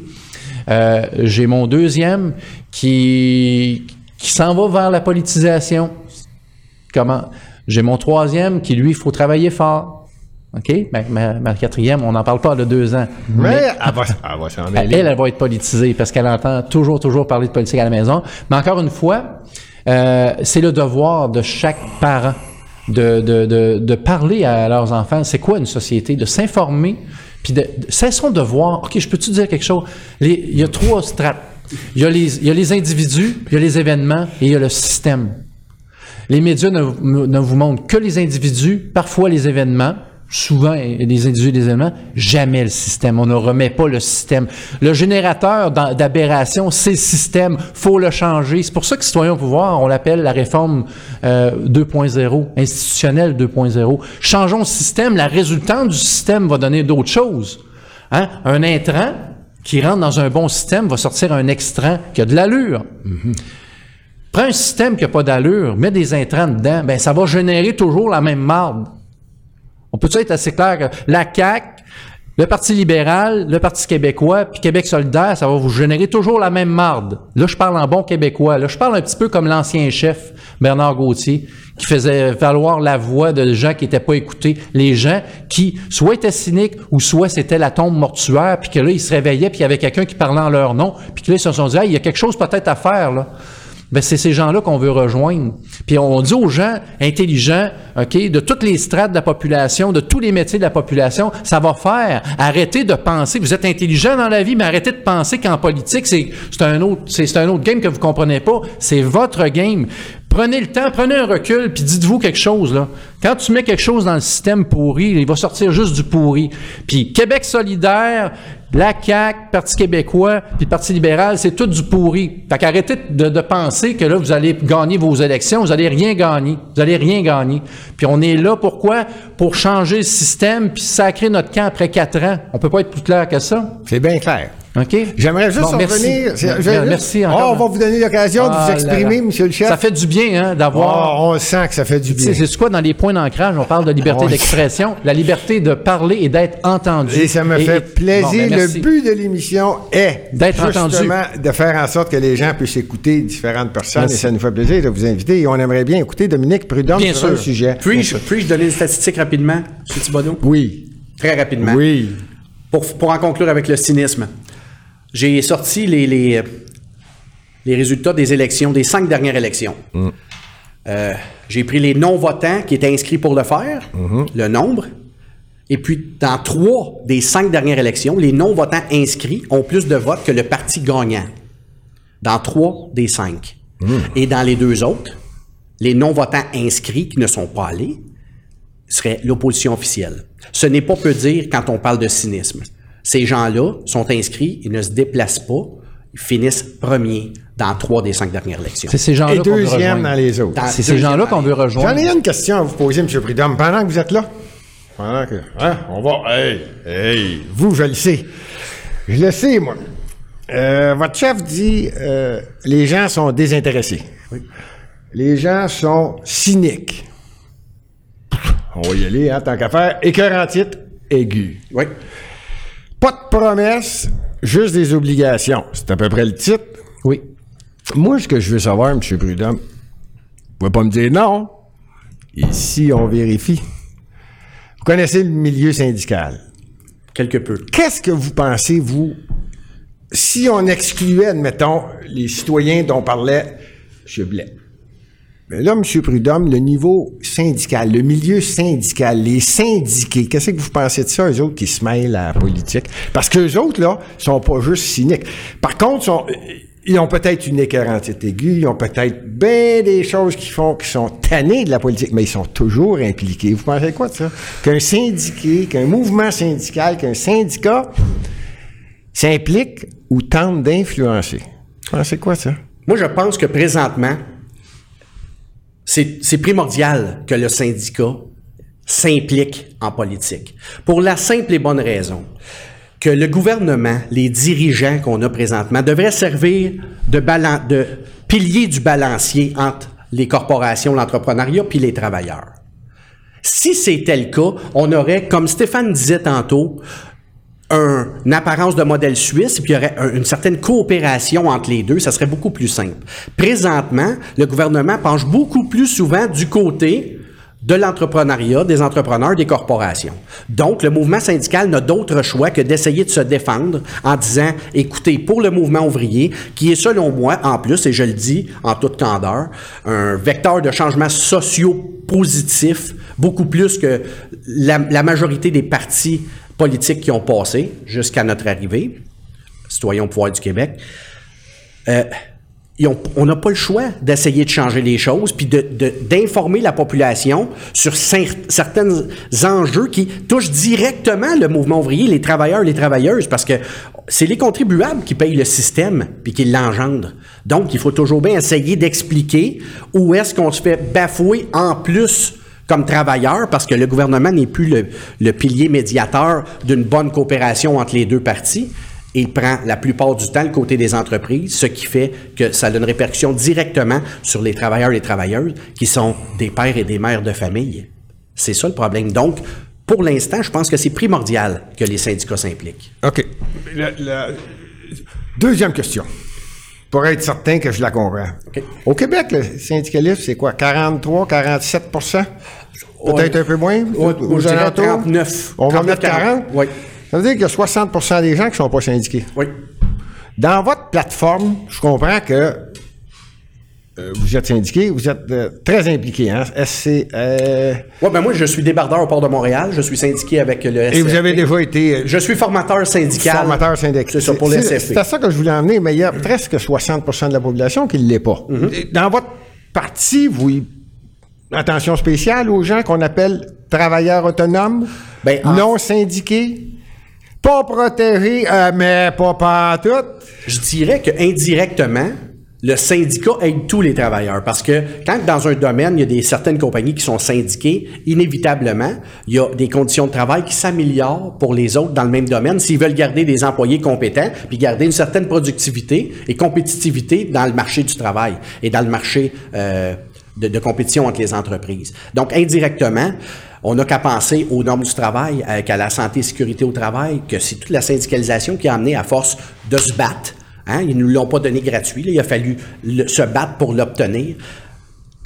Euh, j'ai mon deuxième qui, qui s'en va vers la politisation. Comment? J'ai mon troisième qui, lui, il faut travailler fort. OK? Ma, ma- ma quatrième, on n'en parle pas de deux ans.
Mais elle va, elle va s'en
Elle,
mêler.
elle, elle va être politisée parce qu'elle entend toujours, toujours parler de politique à la maison. Mais encore une fois, euh, c'est le devoir de chaque parent de, de, de, parler à leurs enfants. C'est quoi une société? De s'informer. Puis de, de- cessons de voir, OK, je peux-tu dire quelque chose? Les- il y a trois strates. Il y, a les, il y a les individus, il y a les événements et il y a le système. Les médias ne, ne vous montrent que les individus, parfois les événements. Souvent des individus des éléments, jamais le système. On ne remet pas le système. Le générateur d'aberration, c'est le système. faut le changer. C'est pour ça que Citoyens au pouvoir, on l'appelle la réforme euh, 2.0, institutionnelle 2.0. Changeons le système. La résultante du système va donner d'autres choses. Hein? Un intrant qui rentre dans un bon système va sortir un extrant qui a de l'allure. Prends un système qui n'a pas d'allure, mets des intrants dedans, ben ça va générer toujours la même marde. On peut être assez clair la CAQ, le Parti libéral, le Parti québécois, puis Québec solidaire, ça va vous générer toujours la même marde. Là, je parle en bon québécois. Là, je parle un petit peu comme l'ancien chef, Bernard Gauthier, qui faisait valoir la voix de gens qui n'étaient pas écoutés. Les gens qui, soit étaient cyniques, ou soit c'était la tombe mortuaire, puis que là, ils se réveillaient, puis il y avait quelqu'un qui parlait en leur nom, puis que là, ils se sont dit, Hey, il y a quelque chose peut-être à faire, là. Ben, c'est ces gens-là qu'on veut rejoindre. Puis on dit aux gens intelligents, OK, de toutes les strates de la population, de tous les métiers de la population, ça va faire. Arrêtez de penser. Vous êtes intelligent dans la vie, mais arrêtez de penser qu'en politique, c'est un autre c'est un autre game que vous comprenez pas. C'est votre game. Prenez le temps, prenez un recul, puis dites-vous quelque chose là. Quand tu mets quelque chose dans le système pourri, il va sortir juste du pourri. Puis Québec solidaire, la CAQ, Parti québécois, puis Parti libéral, c'est tout du pourri. Fait qu'arrêtez de, de penser que là, vous allez gagner vos élections. Vous allez rien gagner. Vous allez rien gagner. Puis on est là, pourquoi? Pour changer le système, puis sacrer notre camp après quatre ans. On peut pas être plus clair que ça.
C'est bien clair.
OK?
J'aimerais juste
Bon, merci.
revenir.
Bien, Merci
Oh,
encore.
on va vous donner l'occasion de
Ah
vous
là
exprimer, monsieur le chef.
Ça fait du bien, hein, d'avoir...
Oh, on sent que ça fait du bien.
c'est quoi dans les points d'ancrage, on parle de liberté d'expression, la liberté de parler et d'être entendu.
Et ça me
Et-
fait
et-
plaisir.
Bon, ben,
le but de l'émission est
D'être
justement de faire en sorte que les gens puissent écouter différentes personnes.
Merci.
Et ça nous fait plaisir de vous inviter. Et on aimerait bien écouter Dominique Prudhomme
Bien
sur
sûr.
sujet.
Puis-je puis-je donner des statistiques rapidement, M. Thibodeau?
Oui.
Très rapidement.
Oui.
Pour, pour en conclure avec le cynisme, j'ai sorti les, les, les résultats des élections, des cinq dernières élections. Euh, j'ai pris les non-votants qui étaient inscrits pour le faire, le nombre. Et puis, dans trois des cinq dernières élections, les non-votants inscrits ont plus de votes que le parti gagnant. Dans trois des cinq. Et dans les deux autres, les non-votants inscrits qui ne sont pas allés serait l'opposition officielle. Ce n'est pas peu dire quand on parle de cynisme. Ces gens-là sont inscrits, ils ne se déplacent pas, ils finissent premiers dans trois des cinq dernières élections.
C'est ces gens-là
Et
qu'on veut
deuxième
rejoindre.
dans les autres.
C'est ces gens-là qu'on veut
J'en
rejoindre.
ai une question à vous poser, M. Prudhomme, pendant que vous êtes là. Pendant que. Hein, on va. Hey, hey. Vous, je le sais. Je le sais, moi. Euh, votre chef dit euh, les gens sont désintéressés. Les gens sont cyniques. On va y aller, hein, tant qu'à faire. Écœurantite aigu.
Oui.
Pas de promesses, juste des obligations. C'est à peu près le titre.
Oui.
Moi, ce que je veux savoir, M. Prudhomme, vous pouvez pas me dire non. Ici, on vérifie. Vous connaissez le milieu syndical?
Quelque peu.
Qu'est-ce que vous pensez, vous, si on excluait, admettons, les citoyens dont parlait M. Blais? Là, M. Prudhomme, le niveau syndical, le milieu syndical, les syndiqués, qu'est-ce que vous pensez de ça, eux autres qui se mêlent à la politique? Parce qu'eux autres, là, sont pas juste cyniques. Par contre, sont, ils ont peut-être une écœurantite aiguë, ils ont peut-être bien des choses qui font, qui sont tannés de la politique, mais ils sont toujours impliqués. Vous pensez quoi de ça? Qu'un syndiqué, qu'un mouvement syndical, qu'un syndicat s'implique ou tente d'influencer? Vous pensez quoi de ça?
Moi, je pense que présentement, c'est primordial que le syndicat s'implique en politique. Pour la simple et bonne raison que le gouvernement, les dirigeants qu'on a présentement, devraient servir de pilier du balancier entre les corporations, l'entrepreneuriat puis les travailleurs. Si c'était le cas, on aurait, comme Stéphane disait tantôt, un- une apparence de modèle suisse, puis il y aurait un- une certaine coopération entre les deux, ça serait beaucoup plus simple. Présentement, le gouvernement penche beaucoup plus souvent du côté de l'entrepreneuriat, des entrepreneurs, des corporations. Donc, le mouvement syndical n'a d'autre choix que d'essayer de se défendre en disant, écoutez, pour le mouvement ouvrier, qui est selon moi, en plus, et je le dis en toute candeur, un vecteur de changement socio-positif, beaucoup plus que la majorité des partis politiques qui ont passé jusqu'à notre arrivée, citoyens au pouvoir du Québec. Euh, on n'a pas le choix d'essayer de changer les choses, puis d'informer la population sur cer- certains enjeux qui touchent directement le mouvement ouvrier, les travailleurs, les travailleuses, parce que c'est les contribuables qui payent le système, puis qui l'engendrent. Donc, il faut toujours bien essayer d'expliquer où est-ce qu'on se fait bafouer en plus comme travailleur, parce que le gouvernement n'est plus le, le pilier médiateur d'une bonne coopération entre les deux parties. Il prend la plupart du temps le côté des entreprises, ce qui fait que ça a une répercussion directement sur les travailleurs et les travailleuses qui sont des pères et des mères de famille. C'est ça le problème. Donc, pour l'instant, je pense que c'est primordial que les syndicats s'impliquent.
OK. La- la- Deuxième question. Pour être certain que je la comprends.
OK.
Au Québec, le syndicalisme, c'est quoi? 43, 47% Peut-être un peu moins?
Ouais,
aux
dirais
alentours?
39.
On va
39,
mettre 40?
Oui.
Ça veut dire qu'il y a 60% des gens qui ne sont pas syndiqués.
Oui.
Dans votre plateforme, je comprends que vous êtes syndiqué, vous êtes euh, très impliqué, hein? SC, euh,
Ouais, ben moi, je suis débardeur au port de Montréal. Je suis syndiqué avec le SFP.
et vous avez déjà été euh,
Je suis formateur syndical.
formateur syndical.
C'est ça, pour le
C'est- à ça que je voulais emmener, mais il y a presque 60% de la population qui ne l'est pas. Et Dans votre parti, vous y- attention spéciale aux gens qu'on appelle travailleurs autonomes,
Ben, en-
non syndiqués, pas protégés, euh, mais pas pantoute.
Je dirais que indirectement, le syndicat aide tous les travailleurs parce que quand dans un domaine, il y a des certaines compagnies qui sont syndiquées, inévitablement, il y a des conditions de travail qui s'améliorent pour les autres dans le même domaine s'ils veulent garder des employés compétents puis garder une certaine productivité et compétitivité dans le marché du travail et dans le marché euh, de, de compétition entre les entreprises. Donc indirectement, on n'a qu'à penser aux normes du travail, euh, qu'à la santé et sécurité au travail, que c'est toute la syndicalisation qui a amené à force de se battre. Hein? Ils ne nous l'ont pas donné gratuit. là. Il a fallu le- se battre pour l'obtenir.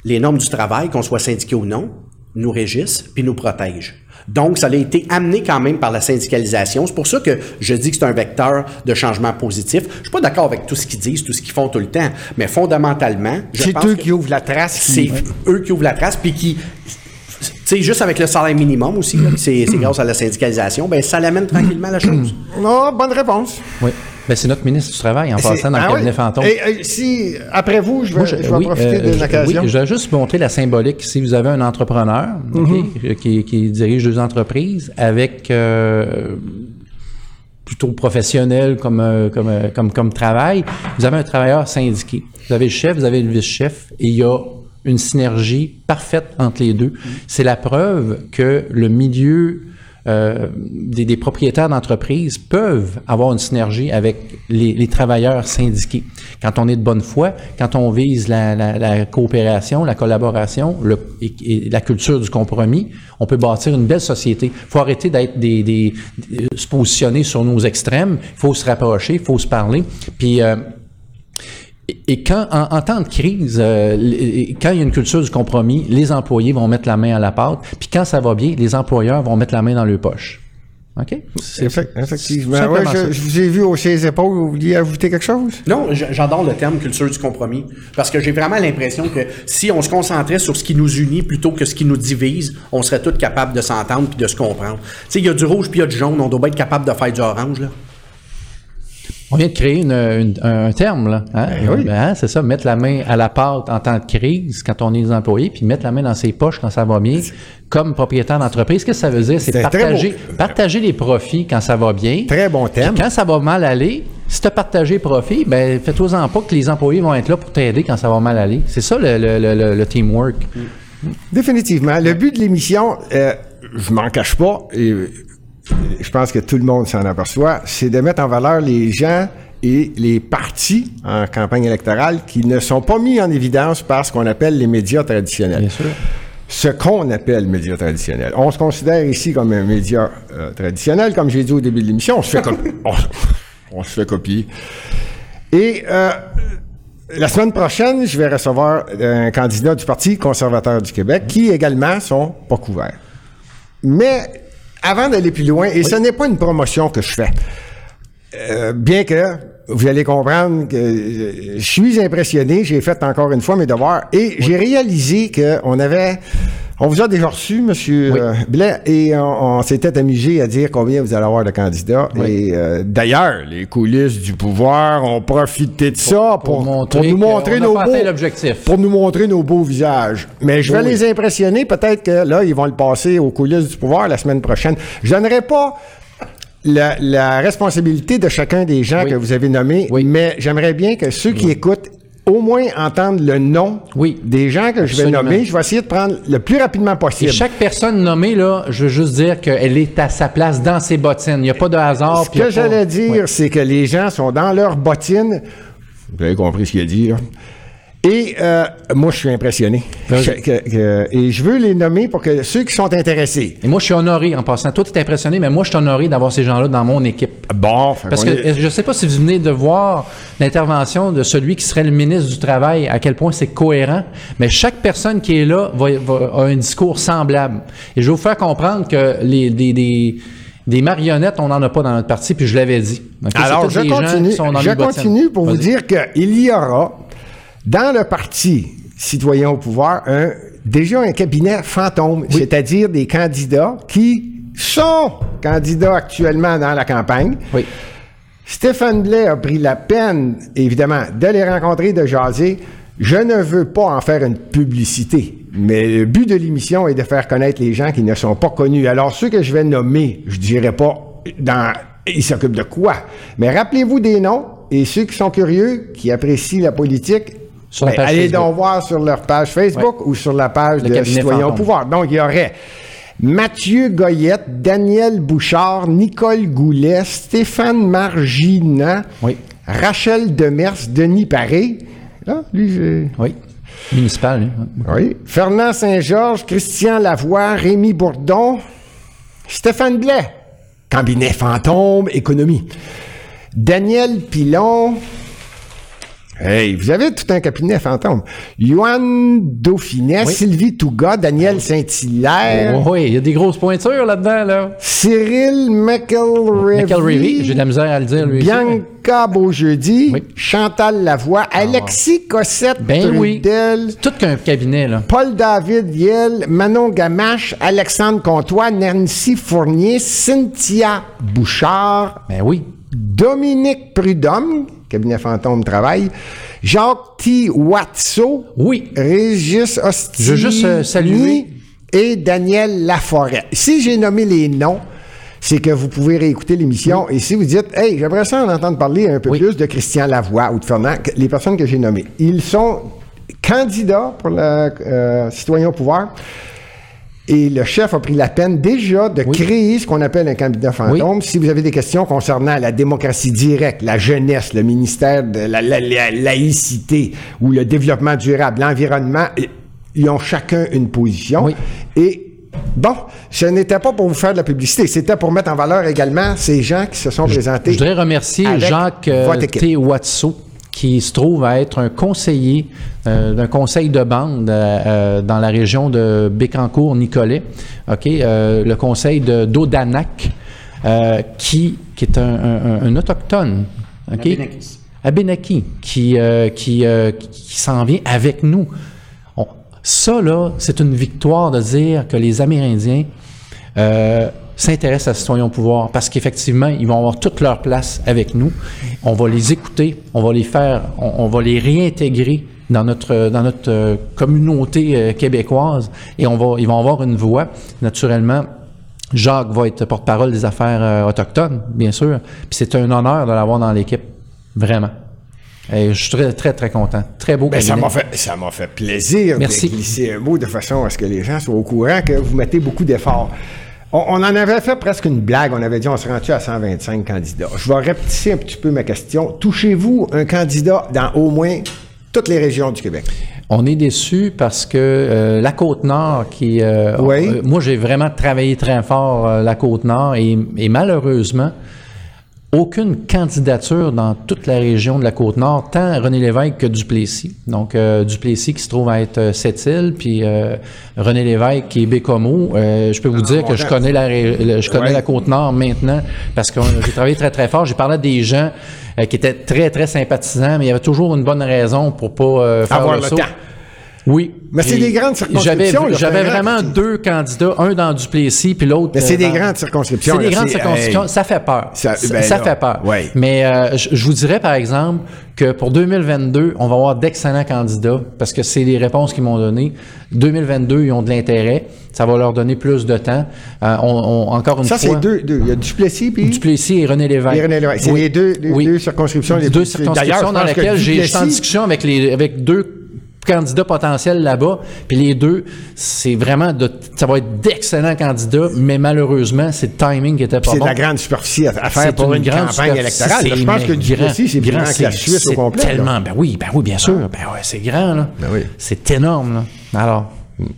Les normes du travail, qu'on soit syndiqué ou non, nous régissent puis nous protègent. Donc, ça a été amené quand même par la syndicalisation. C'est pour ça que je dis que c'est un vecteur de changement positif. Je suis pas d'accord avec tout ce qu'ils disent, tout ce qu'ils font tout le temps, mais fondamentalement, je
C'est eux
que-
qui ouvrent la trace.
c'est eux qui ouvrent la trace, puis qui, tu sais, juste avec le salaire minimum aussi, c'est grâce à la syndicalisation, ben ça l'amène tranquillement la chose.
Oh, bonne réponse.
Oui. Ben, c'est notre ministre du Travail en passant dans
Ah
le cabinet
oui.
fantôme.
Et, euh, si, après vous, je vais,
Moi,
je,
je-
vais
oui,
profiter
euh,
de l'occasion.
oui, je vais juste vous montrer la symbolique. Si vous avez un entrepreneur
Mhm.
euh, qui, qui dirige deux entreprises avec euh, plutôt professionnel comme, comme, comme, comme travail, vous avez un travailleur syndiqué. Vous avez le chef, vous avez le vice-chef, et il y a une synergie parfaite entre les deux. C'est la preuve que le milieu euh, des, des propriétaires d'entreprises peuvent avoir une synergie avec les, travailleurs syndiqués. Quand on est de bonne foi, quand on vise la, coopération, la collaboration et, la culture du compromis, on peut bâtir une belle société. Il faut arrêter d'être des, des- de se positionner sur nos extrêmes. Il faut se rapprocher, il faut se parler. Puis euh, et- quand, en, en temps de crise, euh, quand il y a une culture du compromis, les employés vont mettre la main à la pâte. Puis quand ça va bien, les employeurs vont mettre la main dans leur poche. OK?
Effectivement. Ouais, je, je vous ai vu hausser les épaules. Vous vouliez ajouter quelque chose?
Non, j'adore le terme culture du compromis parce que j'ai vraiment l'impression que si on se concentrait sur ce qui nous unit plutôt que ce qui nous divise, on serait tous capables de s'entendre puis de se comprendre. Tu sais, il y a du rouge puis il y a du jaune, on doit bien être capable de faire du orange là.
On vient de créer une- une- un terme, là. Hein?
oui.
Ben, hein, c'est ça, mettre la main à la pâte en temps de crise quand on est des employés, puis mettre la main dans ses poches quand ça va bien, comme propriétaire d'entreprise. Qu'est-ce que ça veut dire? C'est partager, partager les profits quand ça va bien.
Très bon.
Puis quand ça va mal aller, si tu as partagé les profits, ben fais-toi-en pas que les employés vont être là pour t'aider quand ça va mal aller. C'est ça le, le- le- le- le teamwork.
Définitivement. Le but de l'émission, euh, je m'en cache pas, et je pense que tout le monde s'en aperçoit, c'est de mettre en valeur les gens et les partis en campagne électorale qui ne sont pas mis en évidence par ce qu'on appelle les médias traditionnels.
Bien sûr.
Ce qu'on appelle médias traditionnels. On se considère ici comme un média euh, traditionnel, comme j'ai dit au début de l'émission, on se fait com- on, on se fait copier. Et euh, la semaine prochaine, je vais recevoir un candidat du Parti conservateur du Québec qui également sont pas couverts. Mais avant d'aller plus loin, et ce n'est pas une promotion que je fais, euh, bien que vous allez comprendre que euh, je suis impressionné, j'ai fait encore une fois mes devoirs et j'ai réalisé qu'on avait On vous a déjà reçu, M. Blais, et on, on s'était amusé à dire combien vous allez avoir de candidats.
Oui.
Et euh, d'ailleurs, les coulisses du pouvoir ont profité de ça pour,
montrer
pour nous montrer nos beaux,
atteint l'objectif.
pour nous montrer nos beaux visages. Mais je vais
Oui.
les impressionner. Peut-être que là, ils vont le passer aux coulisses du pouvoir la semaine prochaine. Je donnerai pas la, la responsabilité de chacun des gens
Oui.
que vous avez nommés,
Oui.
mais j'aimerais bien que ceux qui écoutent au moins entendent le nom
Oui.
des gens que je vais nommer. Je vais essayer de prendre le plus rapidement
Et
possible.
chaque personne nommée, là, je veux juste dire qu'elle est à sa place dans ses bottines. Il n'y a pas de hasard.
Ce que
pas-
j'allais dire, c'est que les gens sont dans leurs bottines. Vous avez compris ce qu'il a dit, là. Et euh, moi, je suis impressionné.
Vas-y.
Je- que- que- et je veux les nommer pour que ceux qui sont intéressés.
Et moi, je suis honoré en passant. Toi, tu es impressionné, mais moi, je suis honoré d'avoir ces gens-là dans mon équipe.
Bon,
Parce que
est-
je ne sais pas si vous venez de voir l'intervention de celui qui serait le ministre du Travail, à quel point c'est cohérent, mais chaque personne qui est là va, va- a un discours semblable. Et je vais vous faire comprendre que les, des, marionnettes, on n'en a pas dans notre parti, puis je l'avais dit.
Alors, je continue, je continue pour vous dire qu'il y aura dans le parti citoyen au pouvoir un, déjà un cabinet fantôme, c'est-à-dire des candidats qui sont candidats actuellement dans la campagne.
Oui.
Stéphane Blais a pris la peine, évidemment, de les rencontrer, de jaser. Je ne veux pas en faire une publicité, mais le but de l'émission est de faire connaître les gens qui ne sont pas connus. Alors, ceux que je vais nommer, je dirais pas dans ils s'occupent de quoi, mais rappelez-vous des noms et ceux qui sont curieux, qui apprécient la politique,
Sur la
ben,
page
allez
Facebook.
donc voir sur leur page Facebook ou sur la page
Le
de Citoyens au pouvoir. Donc, il y aurait Mathieu Goyette, Daniel Bouchard, Nicole Goulet, Stéphane Margina,
Oui.
Rachel Demers, Denis Paré. Ah, lui, j'ai-
Oui. Municipal, lui.
oui. Fernand Saint-Georges, Christian Lavoie, Rémi Bourdon, Stéphane Blais, cabinet fantôme, économie. Daniel Pilon. Hey, vous avez tout un cabinet fantôme. Yoann Dauphinet,
Oui.
Sylvie Touga, Daniel Saint-Hilaire,
Oui, il y a des grosses pointures là-dedans, là.
Cyril McElrevy,
Michael Revy, j'ai de la misère à le dire, lui. aussi.
Bianca Beaujeudi,
Oui.
Chantal Lavoie, Alexis Cossette,
Ben oui.
Trudel,
Tout qu'un cabinet, là.
Paul-David Yel, Manon Gamache, Alexandre Comtois, Nancy Fournier, Cynthia Bouchard,
Ben oui.
Dominique Prudhomme, cabinet fantôme travail, Jacques T. Watso,
Oui.
Régis Osti.
Je veux juste, euh, saluer-
Et Daniel Laforêt. Si j'ai nommé les noms, c'est que vous pouvez réécouter l'émission. Et si vous dites, hey, j'aimerais ça en entendre parler un peu
Oui.
plus de Christian Lavoie ou de Fernand, les personnes que j'ai nommées, ils sont candidats pour le euh, citoyen au pouvoir. Et le chef a pris la peine déjà de créer ce qu'on appelle un candidat fantôme. Si vous avez des questions concernant la démocratie directe, la jeunesse, le ministère de la, la- la- laïcité ou le développement durable, l'environnement, ils ont chacun une position.
Oui.
Et bon, ce n'était pas pour vous faire de la publicité, c'était pour mettre en valeur également ces gens qui se sont présentés.
Je voudrais remercier Jacques euh. T. Watso, qui se trouve à être un conseiller euh, d'un conseil de bande euh, euh, dans la région de Bécancourt-Nicolet. OK? Euh, le conseil de d'Odanak, euh, qui, qui est un, un- un autochtone. Abénaki, qui, qui, s'en vient avec nous. On- ça, là, c'est une victoire de dire que les Amérindiens s'intéressent à Citoyens au pouvoir parce qu'effectivement, ils vont avoir toute leur place avec nous. On va les écouter, on va les faire, on, on va les réintégrer dans notre, dans notre euh, communauté euh, québécoise et on va, ils vont avoir une voix. Naturellement, Jacques va être porte-parole des affaires euh, autochtones, bien sûr. Puis c'est un honneur de l'avoir dans l'équipe, vraiment. Et je suis très, très, très content. Très beau
Ben, ça m'a fait, ça m'a fait plaisir
Merci.
de glisser un mot de façon à ce que les gens soient au courant que vous mettez beaucoup d'efforts. On, on en avait fait presque une blague. On avait dit on se rend-tu à 125 candidats? Je vais répéter un petit peu ma question. Touchez-vous un candidat dans au moins toutes les régions du Québec?
On est déçus parce que euh, la côte nord, qui, euh,
Oui.
euh, moi j'ai vraiment travaillé très fort la côte nord et, et malheureusement aucune candidature dans toute la région de la côte nord, tant René Lévesque que Duplessis. Donc euh, Duplessis qui se trouve à être euh, Sept-Îles, puis euh, René Lévesque qui est Bécomo. Euh, je peux vous dire que je connais la le- je connais
Ouais.
la côte nord maintenant parce que j'ai travaillé très très fort. J'ai parlé à des gens euh, qui étaient très très sympathisants, mais il y avait toujours une bonne raison pour pas euh, faire
Avoir
le,
le
saut.
temps.
Oui.
Mais c'est des grandes circonscriptions,
j'avais
c'est
vraiment deux candidats, un dans Duplessis puis l'autre.
Mais c'est
euh,
des
dans-
grandes circonscriptions.
C'est des grandes
c'est-
circonscriptions. Ça fait peur.
Ça-
Ça,
ben
ça fait peur. Mais euh, je, vous dirais, par exemple, que pour 2022, on va avoir d'excellents candidats parce que c'est les réponses qu'ils m'ont données. 2022, ils ont de l'intérêt. Ça va leur donner plus de temps. Euh, on, on- encore une
Ça,
fois.
c'est deux, deux. Il y a Duplessis puis.
Duplessis et René Lévesque.
Et René Lévesque. C'est
Oui.
les deux, les
Oui.
deux circonscriptions les
deux circonscriptions dans lesquelles j'ai en discussion avec les avec deux candidats potentiels là-bas, puis les deux, c'est vraiment de, ça va être d'excellents candidats, mais malheureusement, c'est le timing qui était pas
C'est
bon.
de la grande superficie à, à faire
C'est
pour une, campagne
superficie,
électorale.
c'est
Je pense que
mais
Duplessis, c'est plus grand que la
c'est-
Suisse au
c'est
complet. là.
Tellement, ben oui, ben oui, bien sûr. Ben ouais, c'est grand, là.
Ben oui.
C'est énorme, là. Alors.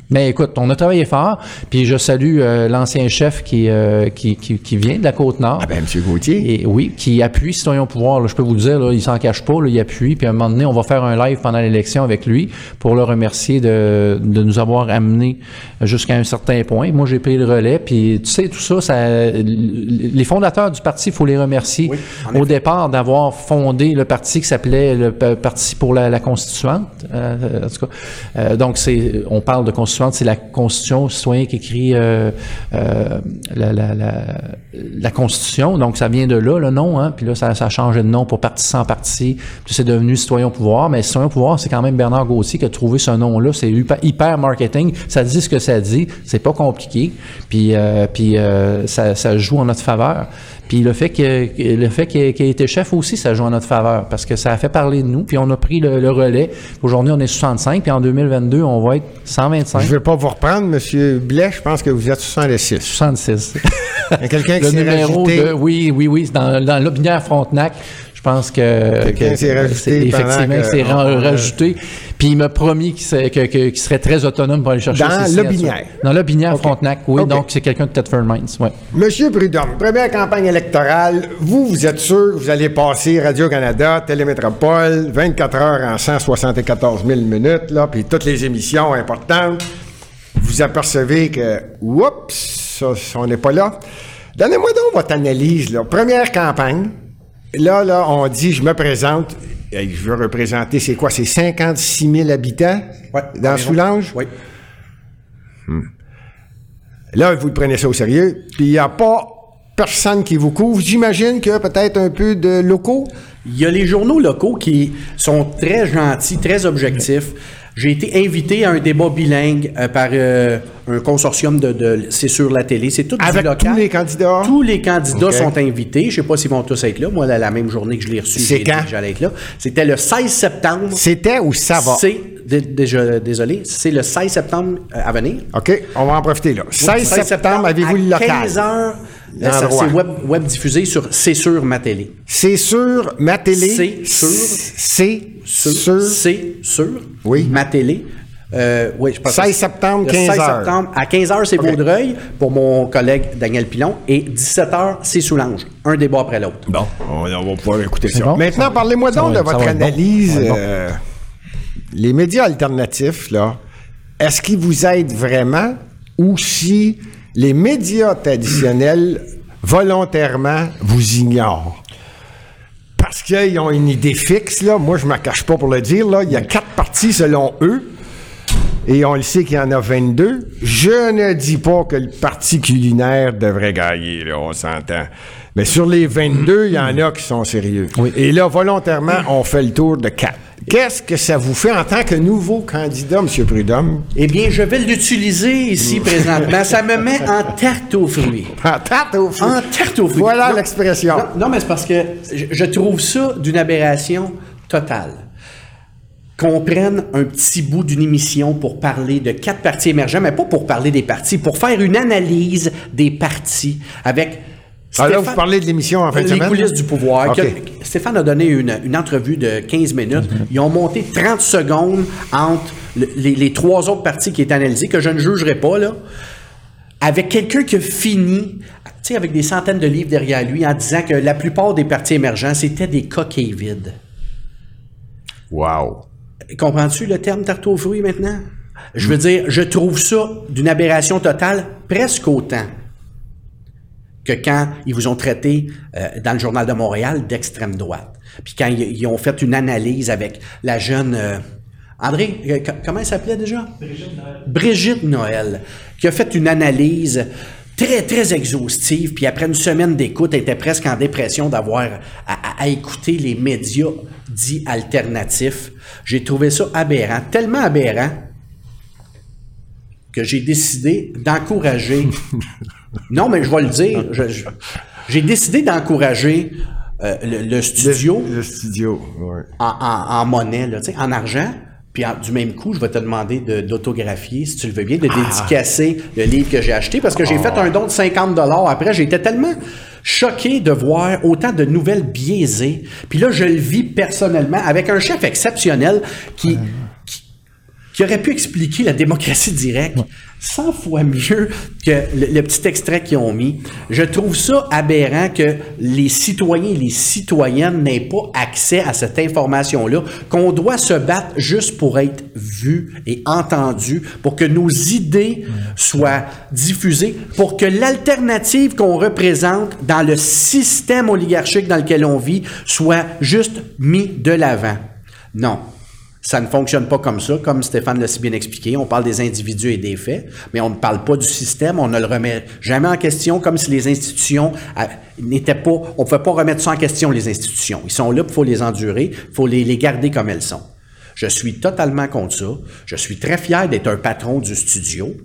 Mais écoute, on a travaillé fort, puis je salue euh, l'ancien chef qui, euh, qui, qui, qui vient de la Côte-Nord.
Ah ben, M. Gauthier.
Et oui, qui appuie Citoyen au pouvoir. là. je peux vous le dire, là, il s'en cache pas, là, il appuie. Puis à un moment donné, on va faire un live pendant l'élection avec lui pour le remercier de, de nous avoir amené jusqu'à un certain point. Moi, j'ai pris le relais. Puis tu sais, tout ça, ça les fondateurs du parti, il faut les remercier. Au départ, d'avoir fondé le parti qui s'appelait le Parti pour la, la Constituante. Euh, en tout cas, donc c'est, on parle de constituante, c'est la Constitution citoyen qui écrit euh, euh, la, Constitution. Donc ça vient de là le nom. Hein, puis là, ça, ça a changé de nom pour Parti sans parti. Puis c'est devenu Citoyen au pouvoir. Mais Citoyen au pouvoir, c'est quand même Bernard Gauthier qui a trouvé ce nom-là. C'est hyper, marketing. Ça dit ce que ça dit. C'est pas compliqué. Puis, euh, puis ça joue en notre faveur. Puis le fait que le fait qu'il ait, qu'il ait été chef aussi, ça joue en notre faveur parce que ça a fait parler de nous. Puis on a pris le, le relais. Aujourd'hui, on est 65. Puis en 2022, on va être 125.
Je ne vais pas vous reprendre, M. Blais. Je pense que vous êtes 66.
66.
Il y a quelqu'un qui s'est
numéro
rajouté.
de oui oui oui dans dans l'Aubinière Frontenac je pense que,
Quelqu'un
que-
s'est rajouté
c'est- effectivement ra-
on-
rajouté puis il m'a promis qu'il serait, que- que- qu'il serait très autonome pour aller chercher
Dans
ses
l'Aubinière.
dans l'Aubinière
Ok.
Frontenac oui donc c'est quelqu'un de Thetford Mines ouais
Monsieur Prudhomme, première campagne électorale, vous, vous êtes sûr que vous allez passer Radio-Canada, Télémétropole, 24 heures en 174 000 minutes, là, puis toutes les émissions importantes. Vous apercevez que, oups, on n'est pas là. Donnez-moi donc votre analyse, là. Première campagne. Là, là, on dit, je me présente. Je veux représenter, c'est quoi? C'est 56 000 habitants?
Ouais,
dans. Soulanges?
Oui.
Là, vous prenez ça au sérieux. Puis il n'y a pas personne qui vous couvre. J'imagine qu'il y a peut-être un peu de locaux.
Il y a les journaux locaux qui sont très gentils, très objectifs. J'ai été invité à un débat bilingue euh, par euh, un consortium de, de- c'est sur la télé, c'est tout
Avec
du local.
tous les candidats?
Tous les candidats sont invités. Je sais pas s'ils vont tous être là. Moi, la, la même journée que je l'ai reçu, j'allais être là. C'était le 16 septembre.
C'était ou ça va?
C'est déjà désolé, c'est le 16 septembre euh, à venir.
OK, on va en profiter là. 16, septembre, avez-vous le
à
local?
15 heures.
L'endroit.
C'est web, web diffusé sur C'est sur ma télé.
C'est sur ma télé.
C'est sur-
C'est
Sur. C'est sur
Oui.
ma télé. Euh, oui, je pense
16
que-
septembre,
le
15
16
heures.
septembre, à 15 heures, c'est
OK.
Vaudreuil pour mon collègue Daniel Pilon. Et 17 heures, c'est Soulanges. Un débat après l'autre.
Bon, on, va pouvoir écouter ça.
bon,
Maintenant, parlez-moi donc
va
de votre analyse.
Bon.
euh, les médias alternatifs, là, est-ce qu'ils vous aident vraiment ou si les médias traditionnels volontairement vous ignorent? Parce qu'ils ont une idée fixe, là. Moi, je ne me cache pas pour le dire. Il y a quatre partis selon eux. Et on le sait qu'il y en a 22. Je ne dis pas que le parti culinaire devrait gagner, là, on s'entend. Mais sur les 22, il y en a qui sont sérieux. Et là, volontairement, on fait le tour de quatre. Qu'est-ce que ça vous fait en tant que nouveau candidat, M. Prudhomme?
Eh bien, je vais l'utiliser ici présentement. Ça me met en tarte aux fruits.
En tarte au feu.
En tarte aux fruits.
Voilà l'expression.
Non, non, mais c'est parce que je, je trouve ça d'une aberration totale. Qu'on prenne un petit bout d'une émission pour parler de quatre partis émergents, mais pas pour parler des partis, pour faire une analyse des partis avec.
Ah,
Stéphane-
vous parlez de l'émission en fin de
Les coulisses du pouvoir. Que- Stéphane a donné une, une entrevue de 15 minutes. Ils ont monté 30 secondes entre le- les, les trois autres partis qui étaient analysés, que je ne jugerai pas, là, avec quelqu'un qui a fini, tu sais, avec des centaines de livres derrière lui, en disant que la plupart des partis émergents, c'était des coquilles vides.
Wow.
Comprends-tu le terme tarte aux fruits maintenant? Je veux dire, je trouve ça d'une aberration totale presque autant que quand ils vous ont traité euh, dans le Journal de Montréal d'extrême droite. Puis quand ils, ils ont fait une analyse avec la jeune... euh, André, euh, co- comment elle s'appelait déjà? Brigitte Noël. Brigitte Noël, qui a fait une analyse très, très exhaustive, puis après une semaine d'écoute, elle était presque en dépression d'avoir à, à- à écouter les médias dits alternatifs. J'ai trouvé ça aberrant, tellement aberrant que j'ai décidé d'encourager. non, mais je vais le dire. j'ai décidé d'encourager euh, le, le studio
Le, le studio, ouais.
en, en- en monnaie, là, en argent. Puis en- du même coup, je vais te demander de- d'autographier, si tu le veux bien, de dédicacer le livre que j'ai acheté, parce que j'ai fait un don de 50 après. J'étais tellement choqué de voir autant de nouvelles biaisées. Puis là, je le vis personnellement avec un chef exceptionnel qui, qui, qui aurait pu expliquer la démocratie directe 100 fois mieux que le, le petit extrait qu'ils ont mis. Je trouve ça aberrant que les citoyens et les citoyennes n'aient pas accès à cette information-là, qu'on doit se battre juste pour être vus et entendus, pour que nos idées soient diffusées, pour que l'alternative qu'on représente dans le système oligarchique dans lequel on vit soit juste mis de l'avant. Non. Ça ne fonctionne pas comme ça, comme Stéphane l'a si bien expliqué. On parle des individus et des faits, mais on ne parle pas du système. On ne le remet jamais en question, comme si les institutions euh, n'étaient pas. On ne pouvait pas remettre ça en question, les institutions. Ils sont là, il faut les endurer, il faut les, les garder comme elles sont. Je suis totalement contre ça. Je suis très fier d'être un patron du studio.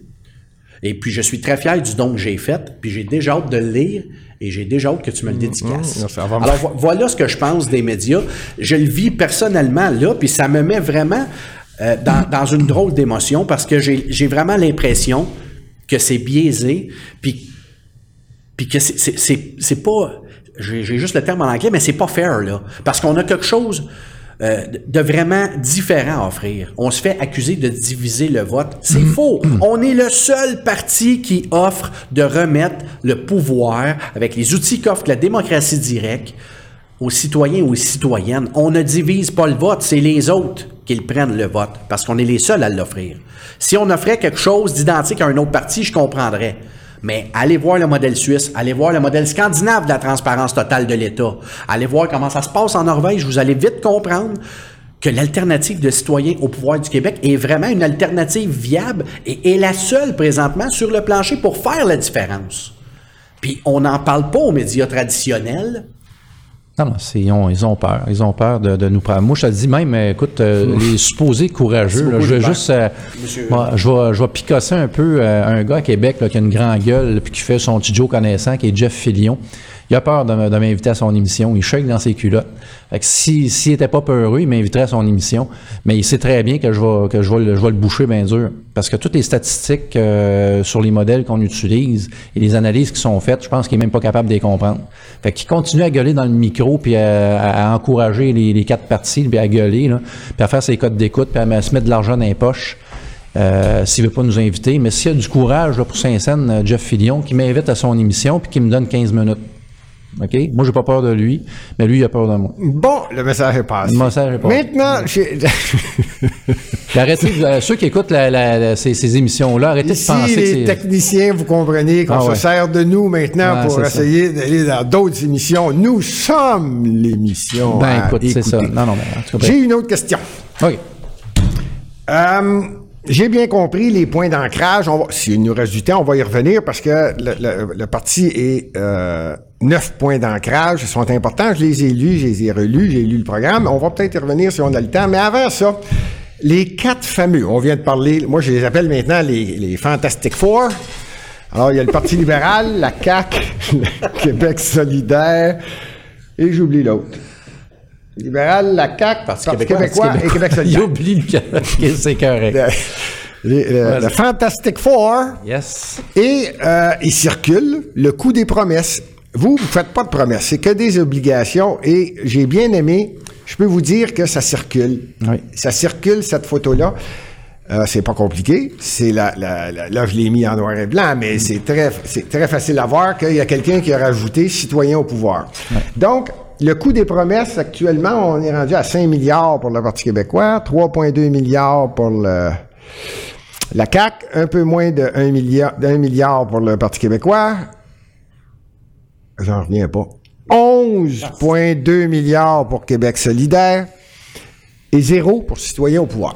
Et puis, je suis très fier du don que j'ai fait. Puis, j'ai déjà hâte de le lire et j'ai déjà hâte que tu me le dédicaces.
va me-
Alors, vo- voilà ce que je pense des médias. Je le vis personnellement là, puis ça me met vraiment euh, dans, dans une drôle d'émotion parce que j'ai vraiment l'impression que c'est biaisé, puis puis que c'est- pas j'ai j'ai juste le terme en anglais mais c'est pas fair là parce qu'on a quelque chose euh, de- vraiment différent à offrir. On se fait accuser de diviser le vote. C'est faux. On est le seul parti qui offre de remettre le pouvoir avec les outils qu'offre la démocratie directe aux citoyens ou aux citoyennes. On ne divise pas le vote, c'est les autres qui prennent le vote parce qu'on est les seuls à l'offrir. Si on offrait quelque chose d'identique à un autre parti, je comprendrais. Mais allez voir le modèle suisse, allez voir le modèle scandinave de la transparence totale de l'État. Allez voir comment ça se passe en Norvège. Vous allez vite comprendre que l'alternative de citoyens au pouvoir du Québec est vraiment une alternative viable et est la seule présentement sur le plancher pour faire la différence. Puis on n'en parle pas aux médias traditionnels.
Non, non, c'est- ils, ont, ils ont peur. Ils ont peur de, de nous prendre. Moi, je te dis même, euh, écoute, euh, les supposés courageux, là, je vais juste. euh, moi, je, vais, je vais picasser un peu euh, un gars à Québec là, qui a une grande gueule puis qui fait son petit Joe connaissant, qui est Jeff Fillion. Il a peur de, m'inviter à son émission. Il shake dans ses culottes. Fait que si- s'il était pas peureux, il m'inviterait à son émission. Mais il sait très bien que je vais, que je le, je le boucher bien dur. Parce que toutes les statistiques euh, sur les modèles qu'on utilise et les analyses qui sont faites, je pense qu'il est même pas capable de les comprendre. Fait qu'il continue à gueuler dans le micro puis à, encourager les, quatre parties, puis à gueuler, puis à faire ses codes d'écoute, puis à se mettre de l'argent dans les poches. Euh, s'il veut pas nous inviter, mais s'il y a du courage pour Saint-Saëns, euh, Jeff Fillion, qui m'invite à son émission puis qui me donne 15 minutes. OK? Moi, j'ai pas peur de lui, mais lui, il a peur de moi.
Bon, le message est passé.
Le message est passé.
Maintenant,
arrêtez, euh, ceux qui écoutent la- la- la- ces, ces émissions-là, arrêtez
ici,
de penser que
les
c'est...
techniciens, vous comprenez qu'on
Ah
se
ouais.
sert de nous maintenant pour essayer d'aller dans d'autres émissions. Nous sommes l'émission.
Ben écoute, c'est ça. Non, non, mais en tout cas,
J'ai une autre question.
OK.
Euh, j'ai bien compris les points d'ancrage. S'il nous reste du temps, on va y revenir parce que le, le- le parti est euh, neuf points d'ancrage. Sont importants. Je les ai lus, je les ai relus, j'ai lu le programme. On va peut-être y revenir si on a le temps. Mais avant ça, les quatre fameux, on vient de parler, moi je les appelle maintenant les, les Fantastic Four. Alors, il y a le Parti libéral, la CAQ, le Québec solidaire, et j'oublie l'autre. Libéral, la CAQ, Parti, québécois, et Québec solidaire.
oublie le c'est correct.
Le, le- le Fantastic Four.
Yes.
Et euh, il circule le coup des promesses. Vous, vous faites pas de promesses, c'est que des obligations. Et j'ai bien aimé, je peux vous dire que ça circule.
Oui.
Ça circule, cette photo-là. Euh, c'est pas compliqué. C'est la, la- la- là, je l'ai mis en noir et blanc, mais c'est très, c'est très facile à voir qu'il y a quelqu'un qui a rajouté citoyen au pouvoir. Donc, le coût des promesses, actuellement, on est rendu à 5 milliards pour le Parti québécois, 3,2 milliards pour le, la CAQ, un peu moins de 1 milliard, d'un milliard pour le Parti québécois. J'en reviens pas. 11,2 milliards pour Québec solidaire et zéro pour citoyen au pouvoir.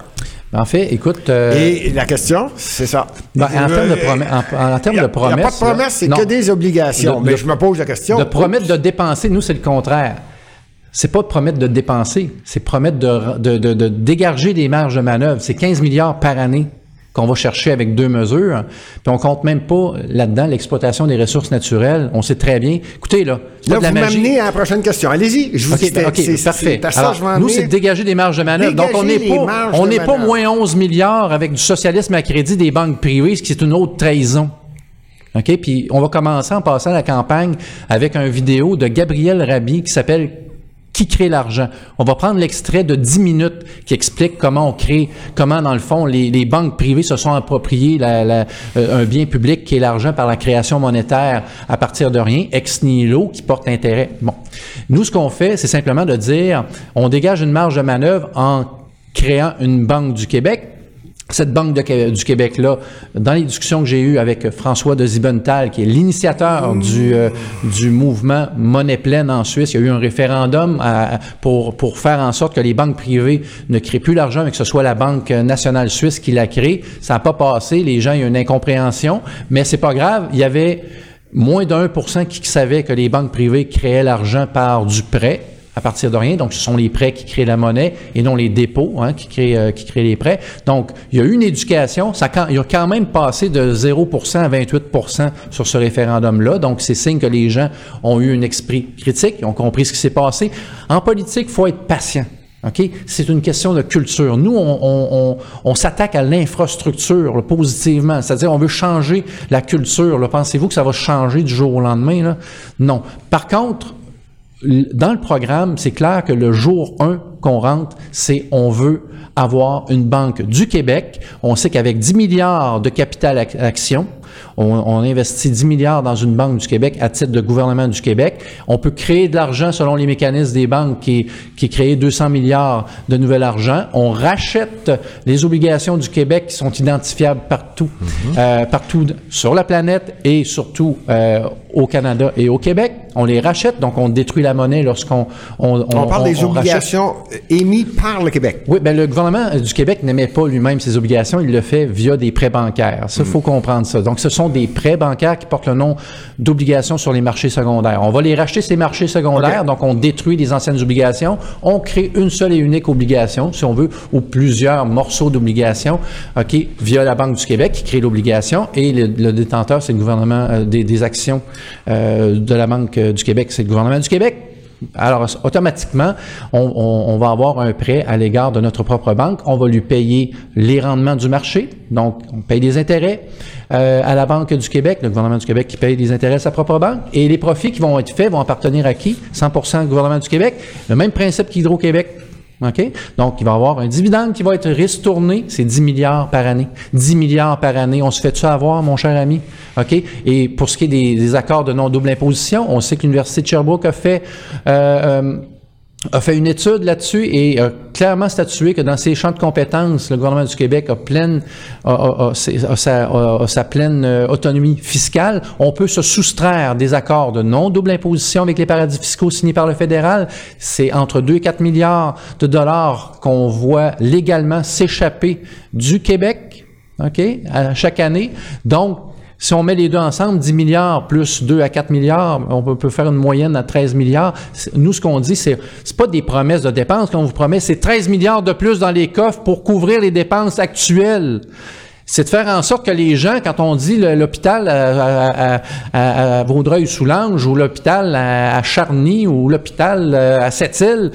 En fait, écoute. euh,
Et la question, c'est ça.
ben, en termes de, promesses, en, en termes
Il n'y
de
a,
promesses.
il y a pas de promesses, c'est que
non.
des obligations.
De-
mais
de-
je me pose la question.
De promettre de dépenser, nous, c'est le contraire. C'est pas de promettre de dépenser, c'est promettre de, de, de, de dégager des marges de manœuvre. C'est 15 milliards par année qu'on va chercher avec deux mesures. Puis on compte même pas là-dedans l'exploitation des ressources naturelles. On sait très bien. Écoutez, là,
Là,
de
vous m'amenez à la prochaine question. Allez-y. Je vous
OK, ben, parfait.
ça
nous, c'est de dégager des marges de manœuvre. Donc, on n'est pas, on n'est pas moins 11 milliards avec du socialisme à crédit des banques privées, ce qui est une autre trahison. OK? Puis, on va commencer en passant la campagne avec un vidéo de Gabriel Rabi qui s'appelle qui crée l'argent. On va prendre l'extrait de 10 minutes qui explique comment on crée, comment dans le fond les, banques privées se sont appropriées euh, un bien public qui est l'argent par la création monétaire à partir de rien, ex nihilo, qui porte intérêt. Bon. Nous, ce qu'on fait, c'est simplement de dire, on dégage une marge de manœuvre en créant une banque du Québec cette Banque de du Québec-là, dans les discussions que j'ai eues avec François de Zibenthal, qui est l'initiateur du, euh, du mouvement Monnaie pleine en Suisse, il y a eu un référendum à- pour, pour faire en sorte que les banques privées ne créent plus l'argent, mais que ce soit la Banque nationale suisse qui la crée. Ça n'a pas passé, les gens, il y a une incompréhension, mais c'est pas grave, il y avait moins d'un pour cent qui savait que les banques privées créaient l'argent par du prêt à partir de rien. Donc, ce sont les prêts qui créent la monnaie et non les dépôts hein, qui, créent, euh, qui créent les prêts. Donc, il y a eu une éducation. Il a quand même passé de 0% à 28% sur ce référendum-là. Donc, c'est signe que les gens ont eu un esprit critique, ils ont compris ce qui s'est passé. En politique, il faut être patient. C'est une question de culture. Nous, on, s'attaque à l'infrastructure positivement, c'est-à-dire on veut changer la culture. Pensez-vous que ça va changer du jour au lendemain? Là? Non. Par contre, dans le programme, c'est clair que le jour 1 qu'on rentre, c'est on veut avoir une banque du Québec. On sait qu'avec 10 milliards de capital ac- action, on, on investit 10 milliards dans une banque du Québec à titre de gouvernement du Québec. On peut créer de l'argent selon les mécanismes des banques qui, qui créent 200 milliards de nouvel argent. On rachète les obligations du Québec qui sont identifiables partout, euh, partout sur la planète et surtout euh, au Canada et au Québec. On les rachète, donc on détruit la monnaie lorsqu'on on,
On parle des
on rachète.
obligations émises par le Québec.
Oui, ben le gouvernement euh, du Québec n'émet pas lui-même ses obligations, il le fait via des prêts bancaires. Ça, il faut comprendre ça. Donc, ce sont des prêts bancaires qui portent le nom d'obligations sur les marchés secondaires. On va les racheter, ces marchés secondaires, donc on détruit les anciennes obligations, on crée une seule et unique obligation, si on veut, ou plusieurs morceaux d'obligations, OK, via la Banque du Québec qui crée l'obligation, et le, le détenteur, c'est le gouvernement euh, des, des actions euh, de la Banque euh, du Québec, c'est le gouvernement du Québec. Alors, automatiquement, on, va avoir un prêt à l'égard de notre propre banque. On va lui payer les rendements du marché. Donc, on paye des intérêts euh, à la Banque du Québec, le gouvernement du Québec qui paye des intérêts à sa propre banque. Et les profits qui vont être faits vont appartenir à qui? 100 au gouvernement du Québec. Le même principe qu'Hydro-Québec. OK? Donc, il va y avoir un dividende qui va être ristourné. C'est 10 milliards par année. 10 milliards par année. On se fait ça avoir, mon cher ami? OK? Et pour ce qui est des, des accords de non-double imposition, on sait que l'Université de Sherbrooke a fait... euh, euh, a fait une étude là-dessus et a clairement statué que dans ses champs de compétences, le gouvernement du Québec a, pleine, a, a- sa pleine euh, autonomie fiscale. On peut se soustraire des accords de non-double imposition avec les paradis fiscaux signés par le fédéral. C'est entre 2 et 4 milliards de dollars qu'on voit légalement s'échapper du Québec, OK, à chaque année. Donc, si on met les deux ensemble, 10 milliards plus 2 à 4 milliards, on peut, peut faire une moyenne à 13 milliards. Nous, ce qu'on dit, c'est c'est pas des promesses de dépenses qu'on vous promet, c'est 13 milliards de plus dans les coffres pour couvrir les dépenses actuelles. C'est de faire en sorte que les gens, quand on dit l'hôpital à, Vaudreuil-Soulanges ou l'hôpital à, Charny ou l'hôpital euh, à Sept-Îles,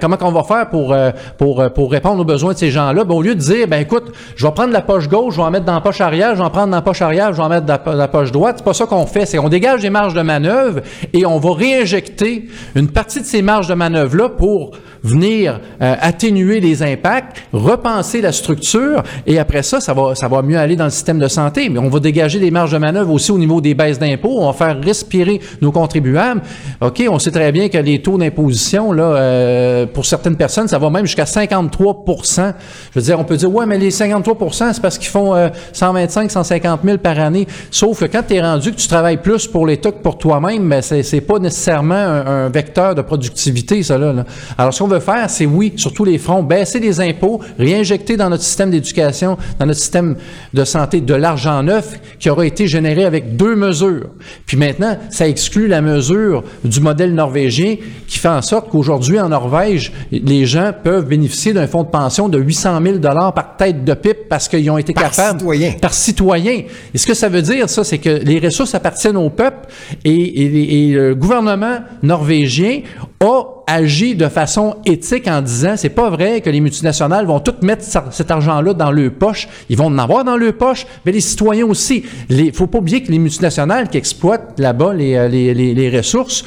comment qu'on va faire pour, euh, pour, euh, pour répondre aux besoins de ces gens-là? Ben, au lieu de dire, ben écoute, je vais prendre la poche gauche, je vais en mettre dans la poche arrière, je vais en prendre dans la poche arrière, je vais en mettre dans la po- la poche droite, c'est pas ça qu'on fait. C'est qu'on dégage des marges de manœuvre et on va réinjecter une partie de ces marges de manœuvre-là pour venir atténuer les impacts, repenser la structure et après ça, ça va, ça va mieux aller dans le système de santé, mais on va dégager des marges de manœuvre aussi au niveau des baisses d'impôts, on va faire respirer nos contribuables. OK, on sait très bien que les taux d'imposition, là, euh, pour certaines personnes, ça va même jusqu'à 53 Je veux dire, on peut dire, ouais, mais les 53% c'est parce qu'ils font 125, 150 000 par année. Sauf que quand tu es rendu que tu travailles plus pour l'État que pour toi-même, ben c'est, pas nécessairement un, vecteur de productivité, ça là, Alors, ce qu'on veut faire, c'est oui, sur tous les fronts, baisser les impôts, réinjecter dans notre système d'éducation, dans notre système de santé, de l'argent neuf qui aura été généré avec deux mesures. Puis maintenant, ça exclut la mesure du modèle norvégien qui fait en sorte qu'aujourd'hui, en Norvège, les gens peuvent bénéficier d'un fonds de pension de 800 000 par tête de pipe parce qu'ils ont été
par
capables...
Citoyen.
Par citoyen. Et ce que ça veut dire, ça, c'est que les ressources appartiennent au peuple et, et le gouvernement norvégien a agi de façon éthique en disant c'est pas vrai que les multinationales vont toutes mettre cet argent-là dans leur poche. Ils vont en avoir dans leur poche, mais les citoyens aussi. Il faut pas oublier que les multinationales qui exploitent là-bas les, euh, les, les ressources,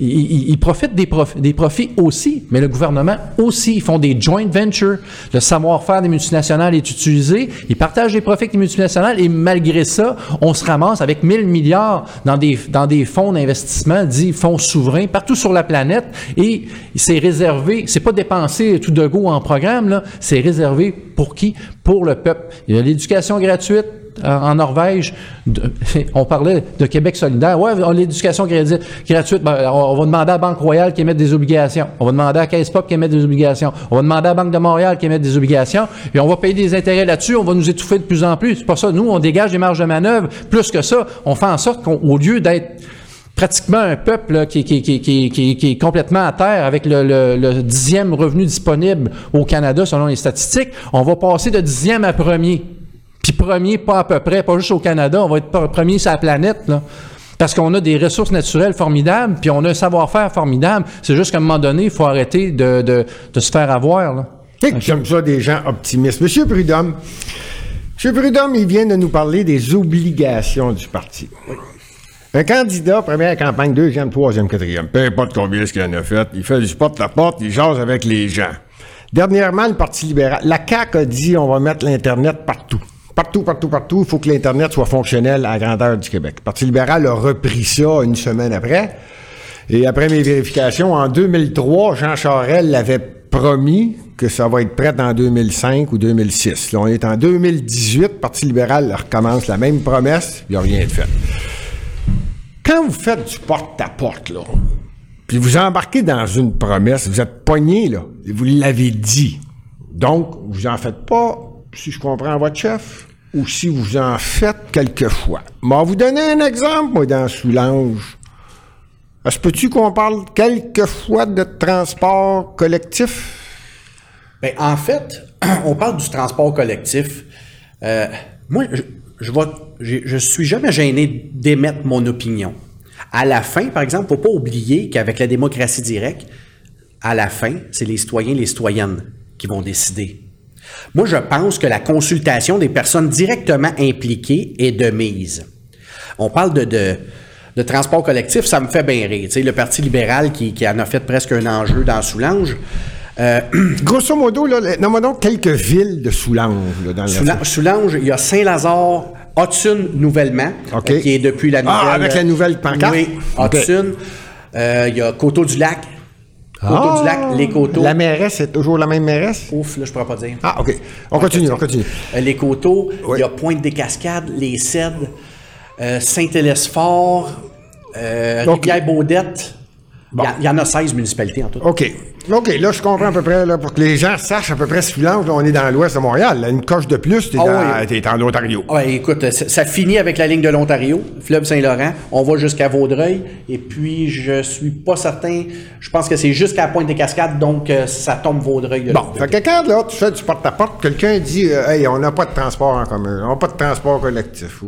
ils, profitent des, des profits aussi, mais le gouvernement aussi. Ils font des joint ventures. Le savoir-faire des multinationales est utilisé. Ils partagent les profits les multinationales et malgré ça, on se ramasse avec 1000 milliards dans des, dans des fonds d'investissement, dits fonds souverains, partout sur la planète. Et c'est réservé, c'est pas dépensé tout de go en programme, là. C'est réservé pour qui? Pour le peuple. Il y a l'éducation gratuite, en Norvège, on parlait de Québec solidaire. Ouais, l'éducation gratuite, ben, on va demander à la Banque Royale qui émette des obligations. On va demander à Caisse Pop qui émette des obligations. On va demander à la Banque de Montréal qui émette des obligations. Et on va payer des intérêts là-dessus. On va nous étouffer de plus en plus. C'est pas ça. Nous, on dégage des marges de manœuvre. Plus que ça, on fait en sorte qu'au lieu d'être pratiquement un peuple qui, est complètement à terre avec le, dixième revenu disponible au Canada selon les statistiques, on va passer de dixième à premier. Puis premier, pas à peu près, pas juste au Canada, on va être premier sur la planète, là. Parce qu'on a des ressources naturelles formidables, puis on a un savoir-faire formidable. C'est juste qu'à un moment donné, il faut arrêter de, de, de se faire avoir, là.
J'aime ça des gens optimistes. Monsieur Prudhomme, Monsieur Prudhomme, il vient de nous parler des obligations du parti. Un candidat, première campagne, deuxième, troisième, quatrième, peu importe combien ce qu'il en a fait, il fait du porte-à-porte, il jase avec les gens. Dernièrement, le Parti libéral, la CAQ a dit on va mettre l'Internet partout. Partout, partout, partout, il faut que l'Internet soit fonctionnel à la grandeur du Québec. Le Parti libéral a repris ça une semaine après. Et après mes vérifications, en 2003, Jean Charel l'avait promis que ça va être prêt en 2005 ou 2006. Là, on est en 2018, le Parti libéral recommence la même promesse, il n'y a rien de fait. Quand vous faites du porte-à-porte, là, puis vous embarquez dans une promesse, vous êtes pogné, là, et vous l'avez dit. Donc, vous n'en faites pas si je comprends votre chef, ou si vous en faites quelquefois. Mais vous donner un exemple, moi, dans Soulange. Est-ce peux-tu qu'on parle quelquefois de transport collectif?
Bien, en fait, on parle du transport collectif. Euh, moi, je, je, je, suis jamais gêné d'émettre mon opinion. À la fin, par exemple, faut pas oublier qu'avec la démocratie directe, à la fin, c'est les citoyens et les citoyennes qui vont décider moi, je pense que la consultation des personnes directement impliquées est de mise. On parle de, de, transport collectif, ça me fait bien rire. Tu sais, le Parti libéral qui, en a fait presque un enjeu dans Soulanges.
Euh, Grosso modo, donc quelques villes de Soulanges. dans
Soulanges, il y a Saint-Lazare, Hudson nouvellement, qui est depuis la
nouvelle... Ah, avec la nouvelle pancarte?
Oui, Hudson. Euh, il y a Coteau-du-Lac, Coteau du lac, ah! les coteaux.
La mairesse, c'est toujours la même mairesse?
Ouf, là, je pourrais pas dire.
Ah, OK. On, continue, on continue.
Euh, les coteaux, il y a Pointe-des-Cascades, les Cèdres, euh, Saint-Hélesphore, euh, Rivière-Baudette. Il y, en a 16 municipalités en tout.
OK. OK, là, je comprends à peu près, là, pour que les gens sachent à peu près ce là, on est dans l'ouest de Montréal. une coche de plus, t'es, ah en Ontario.
Oui, écoute, ça, finit avec la ligne de l'Ontario, fleuve Saint-Laurent. On va jusqu'à Vaudreuil. Et puis, je suis pas certain, je pense que c'est jusqu'à la pointe des Cascades, donc euh, ça tombe Vaudreuil. De
bon, fait que quand là, tu fais du porte-à-porte, quelqu'un dit euh, Hey, on n'a pas de transport en commun, on n'a pas de transport collectif.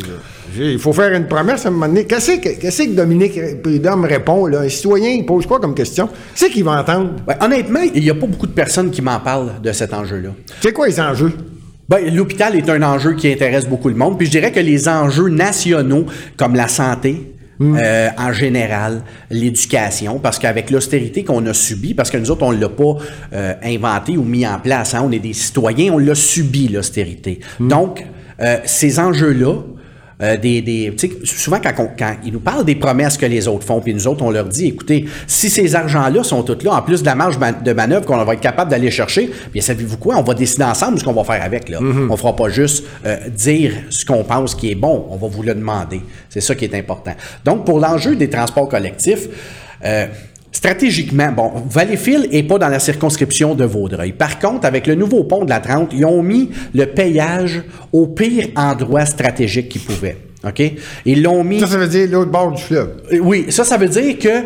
il faut faire une promesse à un moment donné. Qu'est-ce que, Dominique Prudhomme répond, là? Un citoyen, il pose quoi comme question? Qu'est-ce qu'il va entendre?
Ben, honnêtement, il n'y a pas beaucoup de personnes qui m'en parlent de cet enjeu-là.
C'est quoi les enjeux?
Ben, l'hôpital est un enjeu qui intéresse beaucoup le monde. Puis je dirais que les enjeux nationaux, comme la santé, hmm. euh, en général, l'éducation, parce qu'avec l'austérité qu'on a subie, parce que nous autres, on ne l'a pas euh, inventé ou mis en place, hein, on est des citoyens, on l'a subi, l'austérité. Hmm. Donc, euh, ces enjeux-là, euh, des, souvent quand, on- quand ils nous parlent des promesses que les autres font, puis nous autres on leur dit, écoutez, si ces argents-là sont tous là, en plus de la marge ma- de manœuvre qu'on va être capable d'aller chercher, bien savez-vous quoi, on va décider ensemble ce qu'on va faire avec là. On fera pas juste euh, dire ce qu'on pense qui est bon, on va vous le demander. C'est ça qui est important. Donc pour l'enjeu des transports collectifs. euh, Stratégiquement, bon, Valleyfield est pas dans la circonscription de Vaudreuil. Par contre, avec le nouveau pont de la 30, ils ont mis le payage au pire endroit stratégique qu'ils pouvaient. OK? Ils l'ont mis.
Ça, ça veut dire l'autre bord du fleuve.
Euh, Oui, ça, ça veut dire que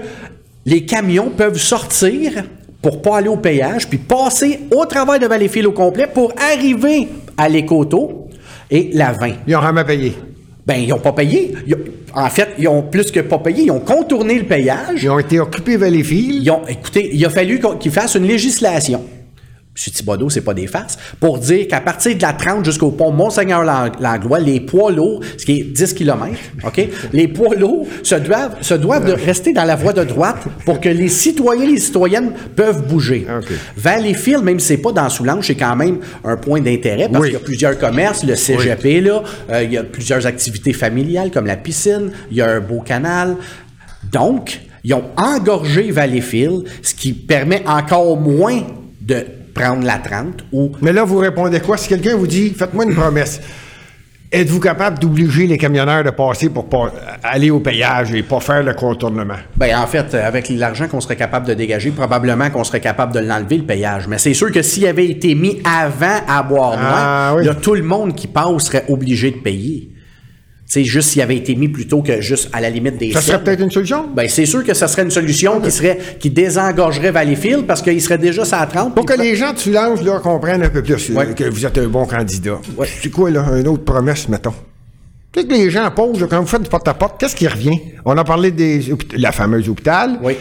les camions peuvent sortir pour pas aller au péage, puis passer au travers de Valleyfield au complet pour arriver à l'Écoto et la 20.
Ils ont jamais payé.
Ben, ils n'ont pas payé. Ils ont- en fait, ils ont plus que pas payé. Ils ont contourné le péage.
Ils ont été occupés Valleyfield.
Ils ont, écoutez, il a fallu qu'ils fassent une législation. M. Thibodeau, c'est pas des farces, pour dire qu'à partir de la 30 jusqu'au pont Monseigneur-Langlois, les poids lourds, ce qui est 10 km, OK? Les poids lourds se doivent, se doivent de rester dans la voie de droite pour que les citoyens et les citoyennes peuvent bouger.
OK.
Valleyfield, même si c'est pas dans Soulanges, c'est quand même un point d'intérêt parce
Oui.
qu'il y a plusieurs commerces, le CGP là, euh, il y a plusieurs activités familiales comme la piscine, il y a un beau canal. Donc, ils ont engorgé Valleyfield, ce qui permet encore moins de prendre la 30 ou
Mais là, vous répondez quoi? Si quelqu'un vous dit, faites-moi une promesse. Êtes-vous capable d'obliger les camionneurs de passer pour pas aller au payage et pas faire le contournement?
Ben, en fait, avec l'argent qu'on serait capable de dégager, probablement qu'on serait capable de l'enlever, le payage. Mais c'est sûr que s'il avait été mis avant à boire
Ah, oui.
tout le monde qui passe serait obligé de payer. Sais, juste s'il avait été mis plutôt que juste à la limite des
Ça serait peut-être une solution?
Ben, c'est sûr que ça serait une solution qui serait, qui désengorgerait Valleyfield parce qu'il serait déjà à 30.
Pour que les gens de Soulanges là, comprennent un peu plus euh,
Ouais.
que vous êtes un bon candidat.
Ouais.
C'est quoi, là, une autre promesse, mettons? Tu sais que les gens posent, quand vous faites du porte-à-porte, qu'est-ce qui revient? On a parlé des la fameuse hôpital,
Oui.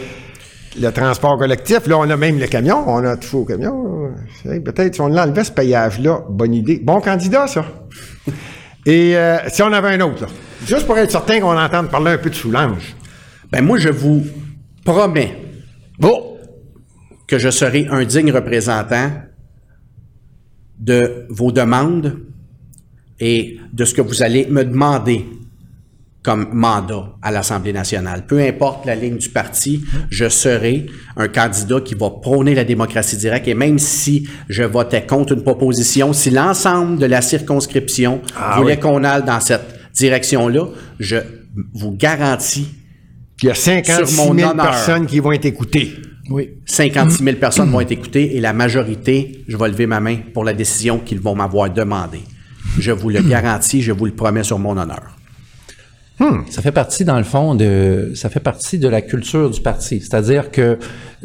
le transport collectif, là, on a même le camion, on a tout faux camion. Peut-être si on l'enlevait, ce payage-là, bonne idée. Bon candidat, ça. Et euh, si on avait un autre, là, juste pour être certain qu'on entende parler un peu de Soulanges.
Ben, moi, je vous promets que je serai un digne représentant de vos demandes et de ce que vous allez me demander comme mandat à l'Assemblée nationale. Peu importe la ligne du parti, je serai un candidat qui va prôner la démocratie directe et même si je votais contre une proposition, si l'ensemble de la circonscription voulait qu'on aille dans cette direction-là, je vous garantis
Puis il y a 56
Sur mon
000
honneur.
personnes qui vont être écoutées.
Oui. 56 000 personnes vont être écoutées et la majorité, je vais lever ma main pour la décision qu'ils vont m'avoir demandée. Je vous le garantis, je vous le promets sur mon honneur.
Ça fait partie, dans le fond, de, ça fait partie de la culture du parti. C'est-à-dire que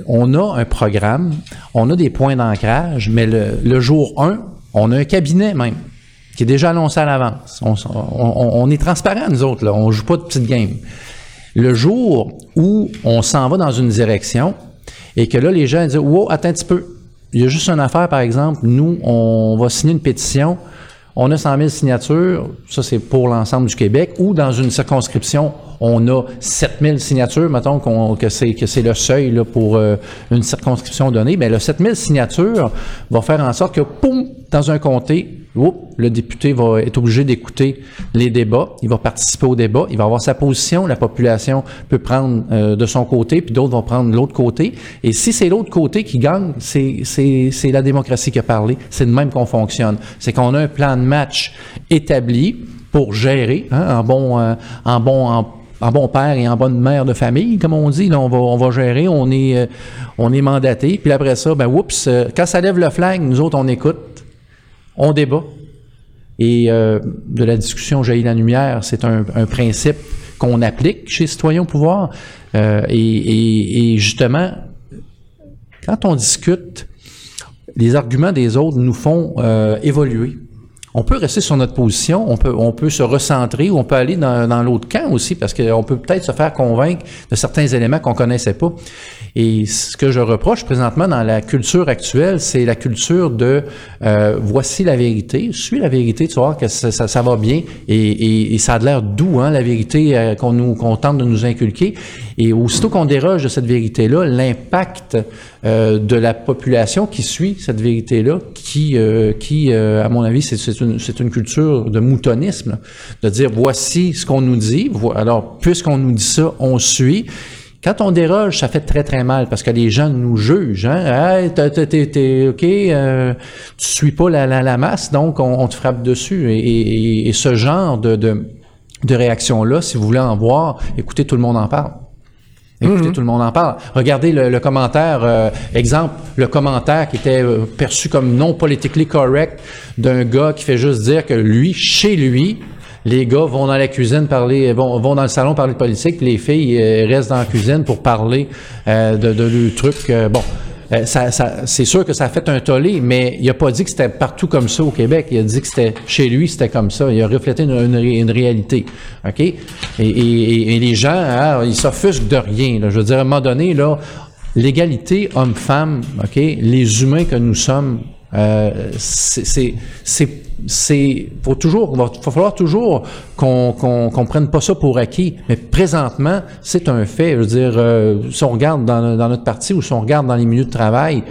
on a un programme, on a des points d'ancrage, mais le, le jour 1, on a un cabinet même qui est déjà annoncé à l'avance. On, on- on est transparent, nous autres, là. On joue pas de petite game. Le jour où on s'en va dans une direction et que là, les gens disent, wow, attends un petit peu. Il y a juste une affaire, par exemple. Nous, on va signer une pétition. On a 100 000 signatures, ça c'est pour l'ensemble du Québec, ou dans une circonscription, on a 7 000 signatures, mettons que c'est que c'est le seuil là, pour euh, une circonscription donnée, mais le 7 000 signatures va faire en sorte que, poum, dans un comté, oups, le député va être obligé d'écouter les débats, il va participer au débat, il va avoir sa position, la population peut prendre euh, de son côté, puis d'autres vont prendre de l'autre côté, et si c'est l'autre côté qui gagne, c'est la démocratie qui a parlé, c'est de même qu'on fonctionne. C'est qu'on a un plan de match établi pour gérer, hein, en bon, euh, bon, en, bon père et en bonne mère de famille, comme on dit. Là, on va, on va gérer, on est, euh, on est mandaté. Puis après ça, ben oups, quand ça lève le flag, nous autres, on écoute, on débat. Et euh, de la discussion jaillit la lumière, c'est un, un principe qu'on applique chez Citoyens au pouvoir. Euh, et, et- et justement, quand on discute, les arguments des autres nous font euh, évoluer. On peut rester sur notre position, on peut, on peut se recentrer ou on peut aller dans, dans l'autre camp aussi parce qu'on peut peut-être se faire convaincre de certains éléments qu'on connaissait pas. Et ce que je reproche présentement dans la culture actuelle, c'est la culture de euh, voici la vérité, suis la vérité, tu vois que ça, ça, ça va bien et, et, et ça a l'air doux, hein, la vérité euh, qu'on nous qu'on tente de nous inculquer. Et aussitôt qu'on déroge de cette vérité-là, l'impact euh, de la population qui suit cette vérité-là, qui, euh, qui euh, à mon avis, c'est une, une culture de moutonnisme, là, de dire voici ce qu'on nous dit. Alors, puisqu'on nous dit ça, on suit. Quand on déroge, ça fait très très mal parce que les gens nous jugent. Hein? Hey, t'es, ok, euh, tu suis pas la, la, la masse, donc on, on te frappe dessus. Et, et- et ce genre de, de, de réaction-là, si vous voulez en voir, écoutez, tout le monde en parle. Écoutez, tout le monde en parle. Regardez le, le commentaire, euh, exemple, le commentaire qui était euh, perçu comme non politically correct d'un gars qui fait juste dire que lui, chez lui, les gars vont dans la cuisine parler, vont, vont dans le salon parler de politique, les filles euh, restent dans la cuisine pour parler euh, de, de euh, bon, euh, c'est sûr que ça a fait un tollé, mais il a pas dit que c'était partout comme ça au Québec. Il a dit que c'était chez lui, c'était comme ça. Il a reflété une, une ré- une réalité. OK? Et, les gens, hein, ils s'offusquent de rien. Je veux dire, à un moment donné, là, l'égalité homme-femme, OK? Les humains que nous sommes, euh, c'est, c'est, faut toujours, va, va falloir toujours qu'on, qu'on, qu'on prenne pas ça pour acquis. Mais présentement, c'est un fait. Je veux dire, euh, si on regarde dans, dans notre parti ou si on regarde dans les milieux de travail,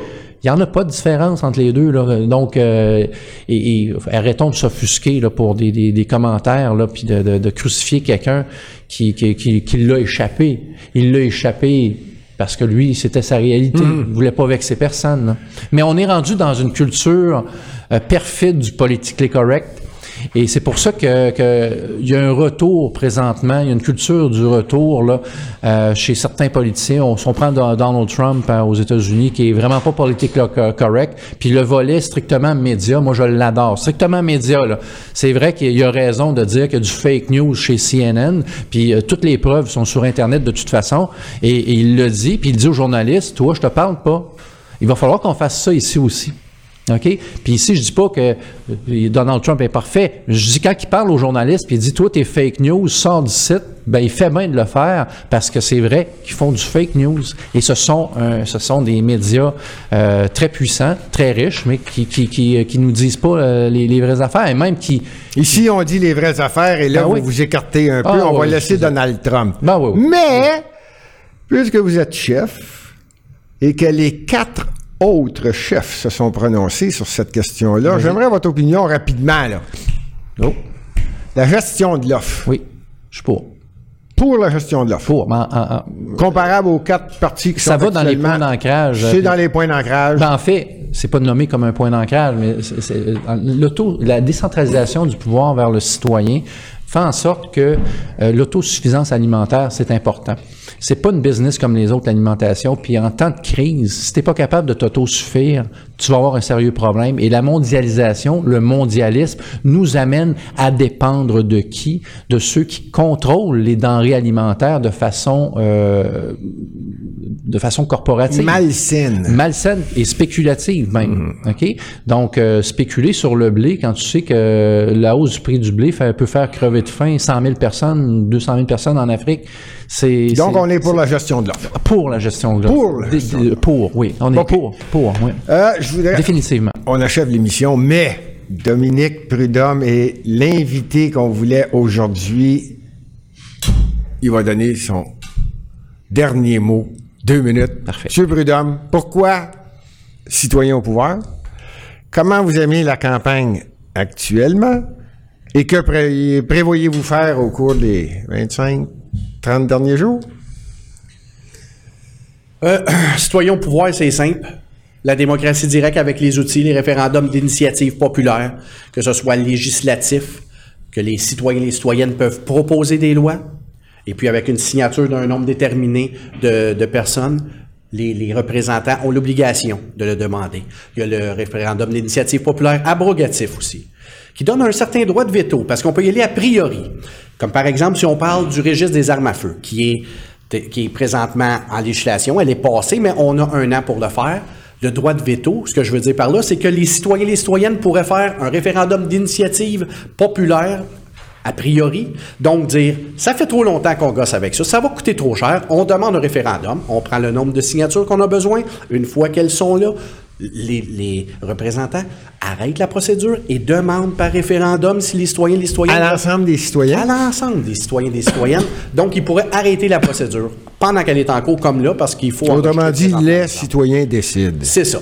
il n'y en a pas de différence entre les deux. Là. Donc, euh, et, et arrêtons de s'offusquer là, pour des, des, des commentaires, là, puis de, de, de crucifier quelqu'un qui, qui, qui, qui l'a échappé. Il l'a échappé parce que lui, c'était sa réalité. Il voulait pas vexer personne. là. Mais on est rendu dans une culture perfide du politically correct. Et c'est pour ça que, il y a un retour présentement, il y a une culture du retour là euh, chez certains politiciens. On, on prend Don- Donald Trump hein, aux États-Unis, qui est vraiment pas politiquement co- correct, puis le volet strictement média, moi je l'adore. Strictement média, là. C'est vrai qu'il y a raison de dire qu'il y a du fake news chez CNN, puis euh, toutes les preuves sont sur Internet de toute façon, et, et il le dit, puis il dit aux journalistes, toi je te parle pas. Il va falloir qu'on fasse ça ici aussi. OK? Puis ici, je dis pas que euh, Donald Trump est parfait. Je dis quand il parle aux journalistes, puis il dit, toi, tes fake news, sors du site, ben, il fait bien de le faire parce que c'est vrai qu'ils font du fake news. Et ce sont, euh, ce sont des médias euh, très puissants, très riches, mais qui, qui, qui, qui nous disent pas euh, les, les vraies affaires et même qui,
Ici, on dit les vraies affaires et là,
Ah
vous
oui.
vous écartez un peu.
Ah
on va laisser. Donald Trump.
Ben oui.
Mais, puisque vous êtes chef et que les quatre autres chefs se sont prononcés sur cette question-là, j'aimerais votre opinion rapidement. Là.
Oh,
La gestion de l'offre.
oui, je suis pour.
Pour la gestion de l'offre.
Pour. en- en-
Comparable aux quatre partis qui
Ça
sont
va dans les points d'ancrage.
C'est dans les points d'ancrage.
En fait, c'est pas nommé comme un point d'ancrage, mais c'est- la décentralisation du pouvoir vers le citoyen fait en sorte que euh, l'autosuffisance alimentaire, c'est important. C'est pas une business comme les autres, l'alimentation. Puis en temps de crise, si t'es pas capable de t'autosuffire, tu vas avoir un sérieux problème. Et la mondialisation, le mondialisme, nous amène à dépendre de qui? De ceux qui contrôlent les denrées alimentaires de façon, euh, de façon corporative
Malsaine.
malsaine et spéculative même. OK? Donc, euh, spéculer sur le blé quand tu sais que la hausse du prix du blé fait, peut faire crever de faim 100 000 personnes, 200 000 personnes en Afrique, c'est...
Donc, on est pour la gestion de l'offre.
pour la gestion de l'offre.
Pour la gestion de
Pour, oui. On est pour. Pour, oui.
Euh, je voudrais...
Définitivement.
On achève l'émission, mais Dominique Prudhomme est l'invité qu'on voulait aujourd'hui. Il va donner son dernier mot. Deux minutes.
Parfait.
Monsieur Prudhomme, pourquoi citoyen au pouvoir? Comment vous aimez la campagne actuellement? Et que pré- prévoyez-vous faire au cours des 25, 30 derniers jours?
Euh, citoyen au pouvoir, c'est simple. La démocratie directe avec les outils, les référendums d'initiative populaire, que ce soit législatif, que les citoyens et les citoyennes peuvent proposer des lois, et puis avec une signature d'un nombre déterminé de, personnes, les, les représentants ont l'obligation de le demander. Il y a le référendum d'initiative populaire abrogatif aussi, qui donne un certain droit de veto, parce qu'on peut y aller a priori. Comme par exemple, si on parle du registre des armes à feu, qui est qui est présentement en législation. Elle est passée, mais on a un an pour le faire. Le droit de veto, ce que je veux dire par là, c'est que les citoyens et les citoyennes pourraient faire un référendum d'initiative populaire a priori. Donc, dire, ça fait trop longtemps qu'on gosse avec ça, ça va coûter trop cher, on demande un référendum, on prend le nombre de signatures qu'on a besoin, une fois qu'elles sont là, les, les représentants arrêtent la procédure et demandent par référendum si les citoyens et les citoyennes...
À l'ensemble des
à
citoyens?
l'ensemble des citoyens et des citoyennes. Donc, ils pourraient arrêter la procédure pendant qu'elle est en cours, comme là, parce qu'il faut...
Autrement dit,
le
les citoyens décident.
C'est ça.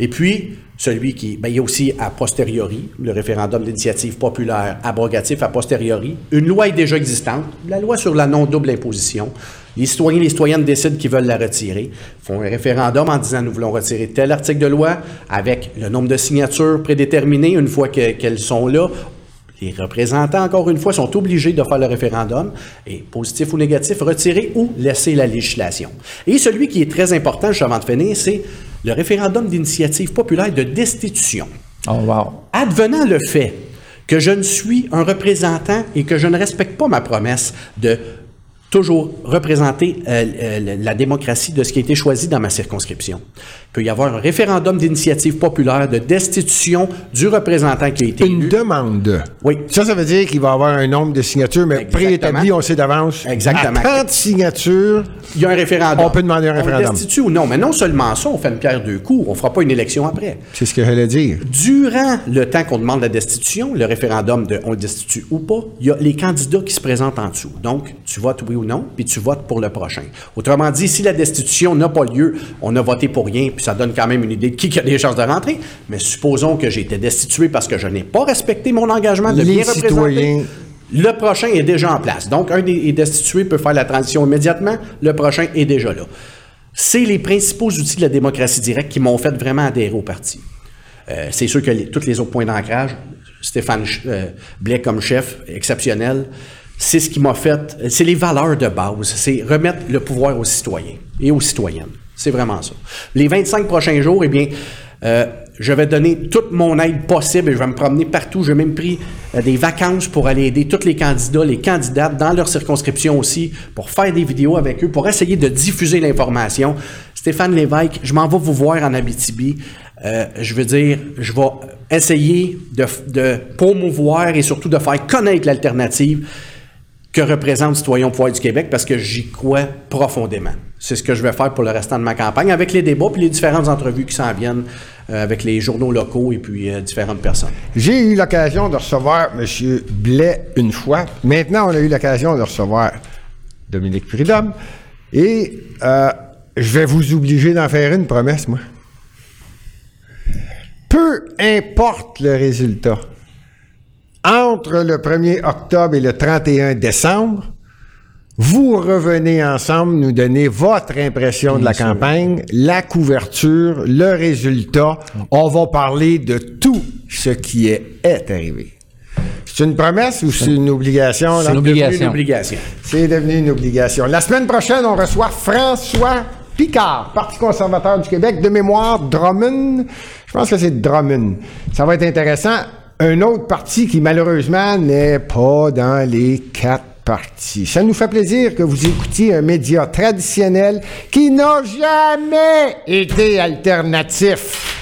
Et puis, celui qui, ben, il y a aussi a posteriori, le référendum d'initiative populaire abrogatif a posteriori. Une loi est déjà existante, la loi sur la non-double imposition. Les citoyens et les citoyennes décident qu'ils veulent la retirer, font un référendum en disant nous voulons retirer tel article de loi avec le nombre de signatures prédéterminées une fois que- qu'elles sont là. Les représentants, encore une fois, sont obligés de faire le référendum et, positif ou négatif, retirer ou laisser la législation. Et celui qui est très important, juste avant de finir, c'est le référendum d'initiative populaire de destitution.
Oh, wow.
Advenant le fait que je ne suis un représentant et que je ne respecte pas ma promesse de toujours représenter euh, euh, la démocratie de ce qui a été choisi dans ma circonscription. Il peut y avoir un référendum d'initiative populaire de destitution du représentant qui a été
Une
élu.
demande.
Oui.
Ça, ça veut dire qu'il va y avoir un nombre de signatures, mais préétabli, on sait d'avance.
Exactement.
À 30 signatures,
Il y a un référendum.
On peut demander un référendum.
On destitue ou non. Mais non seulement ça, on fait une pierre deux coups. On ne fera pas une élection après.
c'est ce que j'allais dire.
Durant le temps qu'on demande la destitution, le référendum de on le destitue ou pas, il y a les candidats qui se présentent en dessous. Donc, tu votes oui ou non, puis tu votes pour le prochain. Autrement dit, si la destitution n'a pas lieu, on a voté pour rien, puis ça donne quand même une idée de qui a des chances de rentrer. Mais supposons que j'ai été destitué parce que je n'ai pas respecté mon engagement de
Les
bien représenter. Le prochain est déjà en place. Donc, un des est destitué peut faire la transition immédiatement. Le prochain est déjà là. C'est les principaux outils de la démocratie directe qui m'ont fait vraiment adhérer au parti. Euh, c'est sûr que les- tous les autres points d'ancrage, Stéphane euh, Blais comme chef, exceptionnel, c'est ce qui m'a fait, c'est les valeurs de base, c'est remettre le pouvoir aux citoyens et aux citoyennes. C'est vraiment ça. Les 25 prochains jours, eh bien, euh, je vais donner toute mon aide possible et je vais me promener partout. J'ai même pris euh, des vacances pour aller aider tous les candidats, les candidates dans leur circonscription aussi, pour faire des vidéos avec eux, pour essayer de diffuser l'information. Stéphane Lévesque, je m'en vais vous voir en Abitibi. Euh, je veux dire, je vais essayer de, de promouvoir et surtout de faire connaître l'alternative que représente Citoyen pouvoir du Québec parce que j'y crois profondément. C'est ce que je vais faire pour le restant de ma campagne avec les débats puis les différentes entrevues qui s'en viennent euh, avec les journaux locaux et puis euh, différentes personnes.
J'ai eu l'occasion de recevoir M. Blais une fois. Maintenant, on a eu l'occasion de recevoir Dominique Prudhomme. Et euh, je vais vous obliger d'en faire une promesse, moi. Peu importe le résultat, entre le 1er octobre et le 31 décembre, vous revenez ensemble nous donner votre impression de la campagne, la couverture, le résultat. On va parler de tout ce qui est, est arrivé. C'est une promesse ou c'est une obligation?
obligation.
Une obligation.
C'est devenu une obligation. La semaine prochaine, on reçoit François Picard, Parti conservateur du Québec, de mémoire Drummond. Je pense que c'est Drummond. Ça va être intéressant. Un autre parti qui, malheureusement, n'est pas dans les quatre partis. Ça nous fait plaisir que vous écoutiez un média traditionnel qui n'a jamais été alternatif.